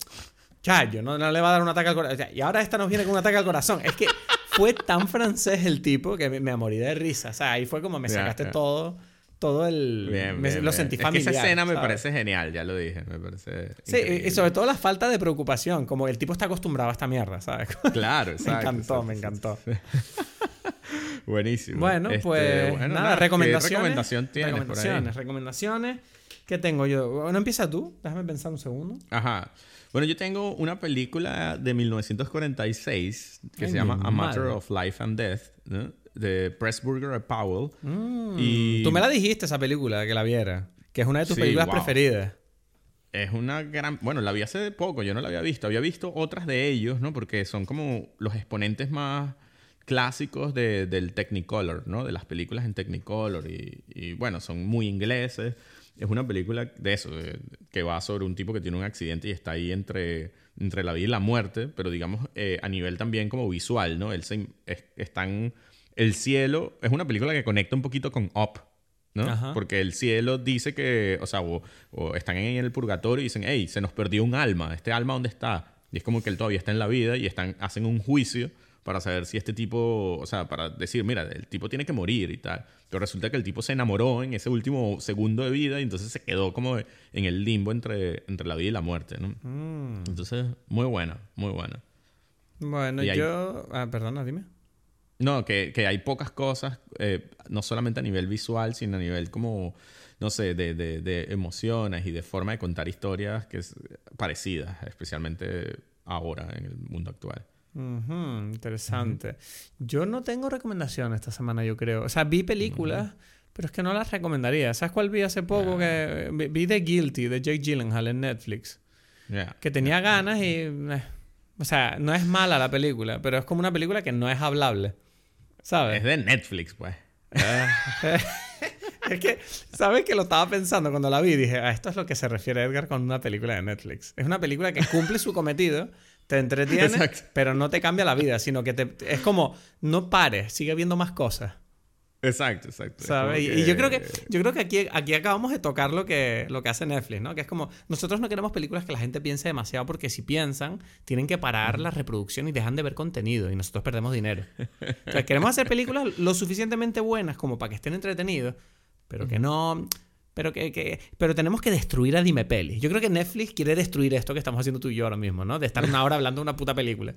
chayo, no, no le va a dar un ataque al corazón. Y ahora esta nos viene con un ataque al corazón. Es que fue tan francés el tipo que me, me morí de risa. O sea, ahí fue como me sacaste ya. todo, todo el... Bien, me- bien, lo bien. sentí es familiar. que esa escena me ¿sabes? parece genial, ya lo dije. Me parece. Sí, increíble. y sobre todo la falta de preocupación, como el tipo está acostumbrado a esta mierda, ¿sabes? [laughs] Claro, me exacto. encantó, me exacto, encantó. [laughs] Buenísimo. Bueno, Este, pues bueno, nada, ¿qué recomendaciones. recomendación tienes por ahí? recomendaciones, recomendaciones. ¿Qué tengo yo? Bueno, empieza tú. Déjame pensar un segundo. Ajá. Bueno, yo tengo una película de 1946 que Ay, se llama A Matter of Life and Death, ¿no? de Pressburger y Powell. Mm, Y- Tú me la dijiste esa película, que la viera. Que es una de tus Sí, películas wow. preferidas. Es una gran... Bueno, la vi hace poco, yo no la había visto. Había visto otras de ellos, ¿no? Porque son como los exponentes más clásicos de- del Technicolor, ¿no? De las películas en Technicolor. Y, y, bueno, son muy ingleses. Es una película de eso, de- que va sobre un tipo que tiene un accidente y está ahí entre, entre la vida y la muerte, pero digamos eh, a nivel también como visual, ¿no? Él se, es- están... El cielo es una película que conecta un poquito con Up, ¿no? Ajá. Porque el cielo dice que, o sea, o, o están en el purgatorio y dicen, hey, se nos perdió un alma, ¿este alma dónde está? Y es como que él todavía está en la vida y están, hacen un juicio para saber si este tipo, o sea, para decir, mira, el tipo tiene que morir y tal. Pero resulta que el tipo se enamoró en ese último segundo de vida y entonces se quedó como en el limbo entre, entre la vida y la muerte, ¿no? Entonces, muy buena, muy buena. Bueno, Y yo... Ah, perdona, dime. No, que, que hay pocas cosas, eh, no solamente a nivel visual, sino a nivel como, no sé, de, de, de emociones y de forma de contar historias que es parecidas, especialmente ahora en el mundo actual. Ujú, interesante. Yo no tengo recomendaciones esta semana, yo creo. O sea, vi películas, pero es que no las recomendaría. ¿Sabes cuál vi hace poco? Que vi- vi The Guilty de Jake Gyllenhaal en Netflix. Yeah. Que tenía ganas y... eh, o sea, no es mala la película, pero es como una película que no es hablable. ¿Sabes? Es de Netflix, pues. [laughs] Es que, ¿sabes que lo estaba pensando cuando la vi? Dije, a esto es lo que se refiere Edgar con una película de Netflix. Es una película que cumple su cometido, te entretiene, Exacto. pero no te cambia la vida, sino que te, es como, no pares, sigue viendo más cosas. Exacto, exacto. Es ¿Sabes? y yo creo que, yo creo que aquí, aquí acabamos de tocar lo que, lo que hace Netflix, ¿no? Que es como, nosotros no queremos películas que la gente piense demasiado porque si piensan, tienen que parar la reproducción y dejan de ver contenido y nosotros perdemos dinero. O sea, queremos hacer películas lo suficientemente buenas como para que estén entretenidos, pero que no... Pero, que, que- pero tenemos que destruir a Dime Peli. Yo creo que Netflix quiere destruir esto que estamos haciendo tú y yo ahora mismo, ¿no? De estar una hora hablando de una puta película.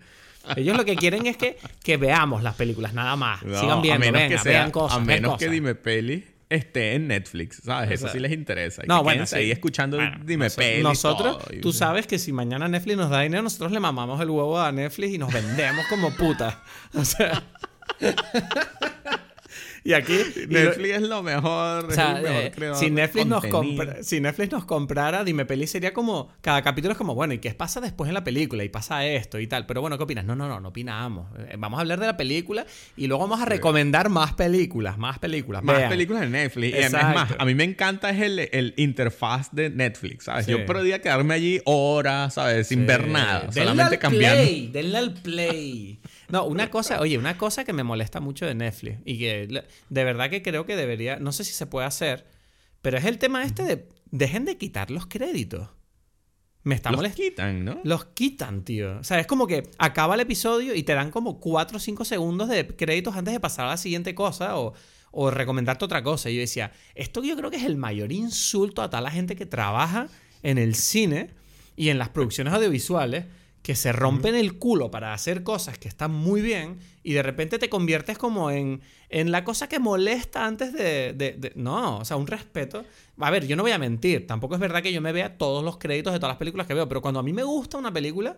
Ellos lo que quieren es que, que veamos las películas, nada más. No, Sigan viendo, venga, que sea, vean cosas. a menos que. Dime Peli esté en Netflix, ¿sabes? Eso sí les interesa. Y No, que bueno, sí. ahí escuchando Bueno, Dime noso- Peli. Nosotros, todo, y- tú sabes que si mañana Netflix nos da dinero, nosotros le mamamos el huevo a Netflix y nos vendemos como putas. [laughs] O sea. Y aquí. y lo- Netflix es lo mejor. o es sea, el mejor eh, si, Netflix nos contenido. compra- si Netflix nos comprara, Dime Peli sería como. Cada capítulo es como, bueno, ¿y qué pasa después en la película? Y pasa esto y tal. Pero bueno, ¿qué opinas? No, no, no, no opinamos. Eh, Vamos a hablar de la película y luego vamos a recomendar más películas, más películas. Más Vean. películas de Netflix. Y es más, a mí me encanta es el, el interfaz de Netflix, ¿sabes? Sí. Yo podría quedarme allí horas, ¿sabes? Sin ver nada. Denle solamente al cambiando. Play, denle al play. No, una cosa, oye, una cosa que me molesta mucho de Netflix y que de verdad que creo que debería, no sé si se puede hacer, pero es el tema este de dejen de quitar los créditos. Me está Los molestando. quitan, ¿no? Los quitan, tío. O sea, es como que acaba el episodio y te dan como 4 o 5 segundos de créditos antes de pasar a la siguiente cosa o, o recomendarte otra cosa. Y yo decía, esto yo creo que es el mayor insulto a toda la gente que trabaja en el cine y en las producciones audiovisuales que se rompen el culo para hacer cosas que están muy bien y de repente te conviertes como en, en la cosa que molesta antes de, de- de- No, o sea, un respeto. A ver, yo no voy a mentir, tampoco es verdad que yo me vea todos los créditos de todas las películas que veo, pero cuando a mí me gusta una película,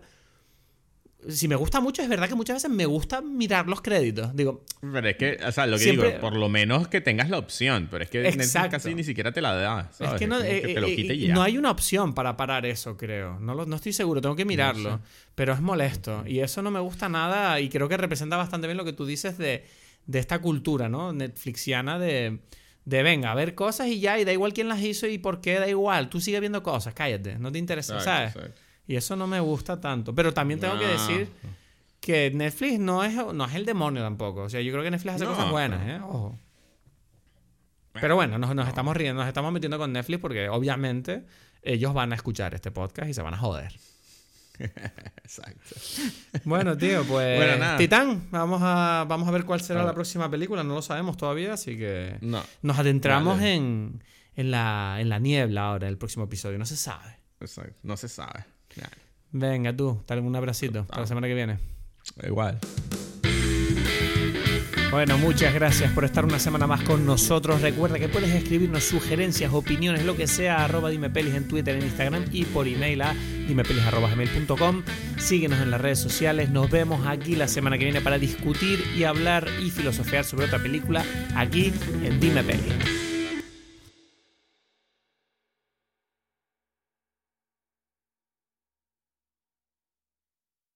si me gusta mucho, es verdad que muchas veces me gusta mirar los créditos. Digo, Pero es que, o sea, lo que Siempre- digo, por lo menos que tengas la opción. Pero es que Netflix Exacto. casi ni siquiera te la da, ¿sabes? es que no, eh, te lo eh, quite y eh, ya. no hay una opción para parar eso, creo. No, lo- no estoy seguro, tengo que mirarlo. Pero es molesto. Y eso no me gusta nada y creo que representa bastante bien lo que tú dices de, de esta cultura, ¿no? Netflixiana de, de venga, a ver cosas y ya, y da igual quién las hizo y por qué, da igual. Tú sigue viendo cosas, cállate, no te interesa, Exacto, ¿sabes? exacto. Y eso no me gusta tanto. Pero también tengo que No. decir que Netflix no es, no es el demonio tampoco. O sea, yo creo que Netflix hace No, cosas buenas, pero- ¿eh? Ojo. Pero bueno, nos, nos estamos riendo, nos estamos metiendo con Netflix porque obviamente ellos van a escuchar este podcast y se van a joder. [laughs] Exacto. Bueno, tío, pues. Bueno, nada. Titán, vamos a, vamos a ver cuál será A la próxima película, no lo sabemos todavía, así que. No. Nos adentramos Vale. en, en, la, en la niebla ahora, el próximo episodio, no se sabe. Exacto. No se sabe. Venga, tú, dale un abracito para la semana que viene. Igual. Bueno, muchas gracias por estar una semana más con nosotros. Recuerda que puedes escribirnos sugerencias, opiniones, lo que sea, arroba dimepelis en Twitter, en Instagram y por email a dimepelis.gmail.com. Síguenos en las redes sociales. Nos vemos aquí la semana que viene para discutir y hablar y filosofear sobre otra película aquí en Dime Pelis.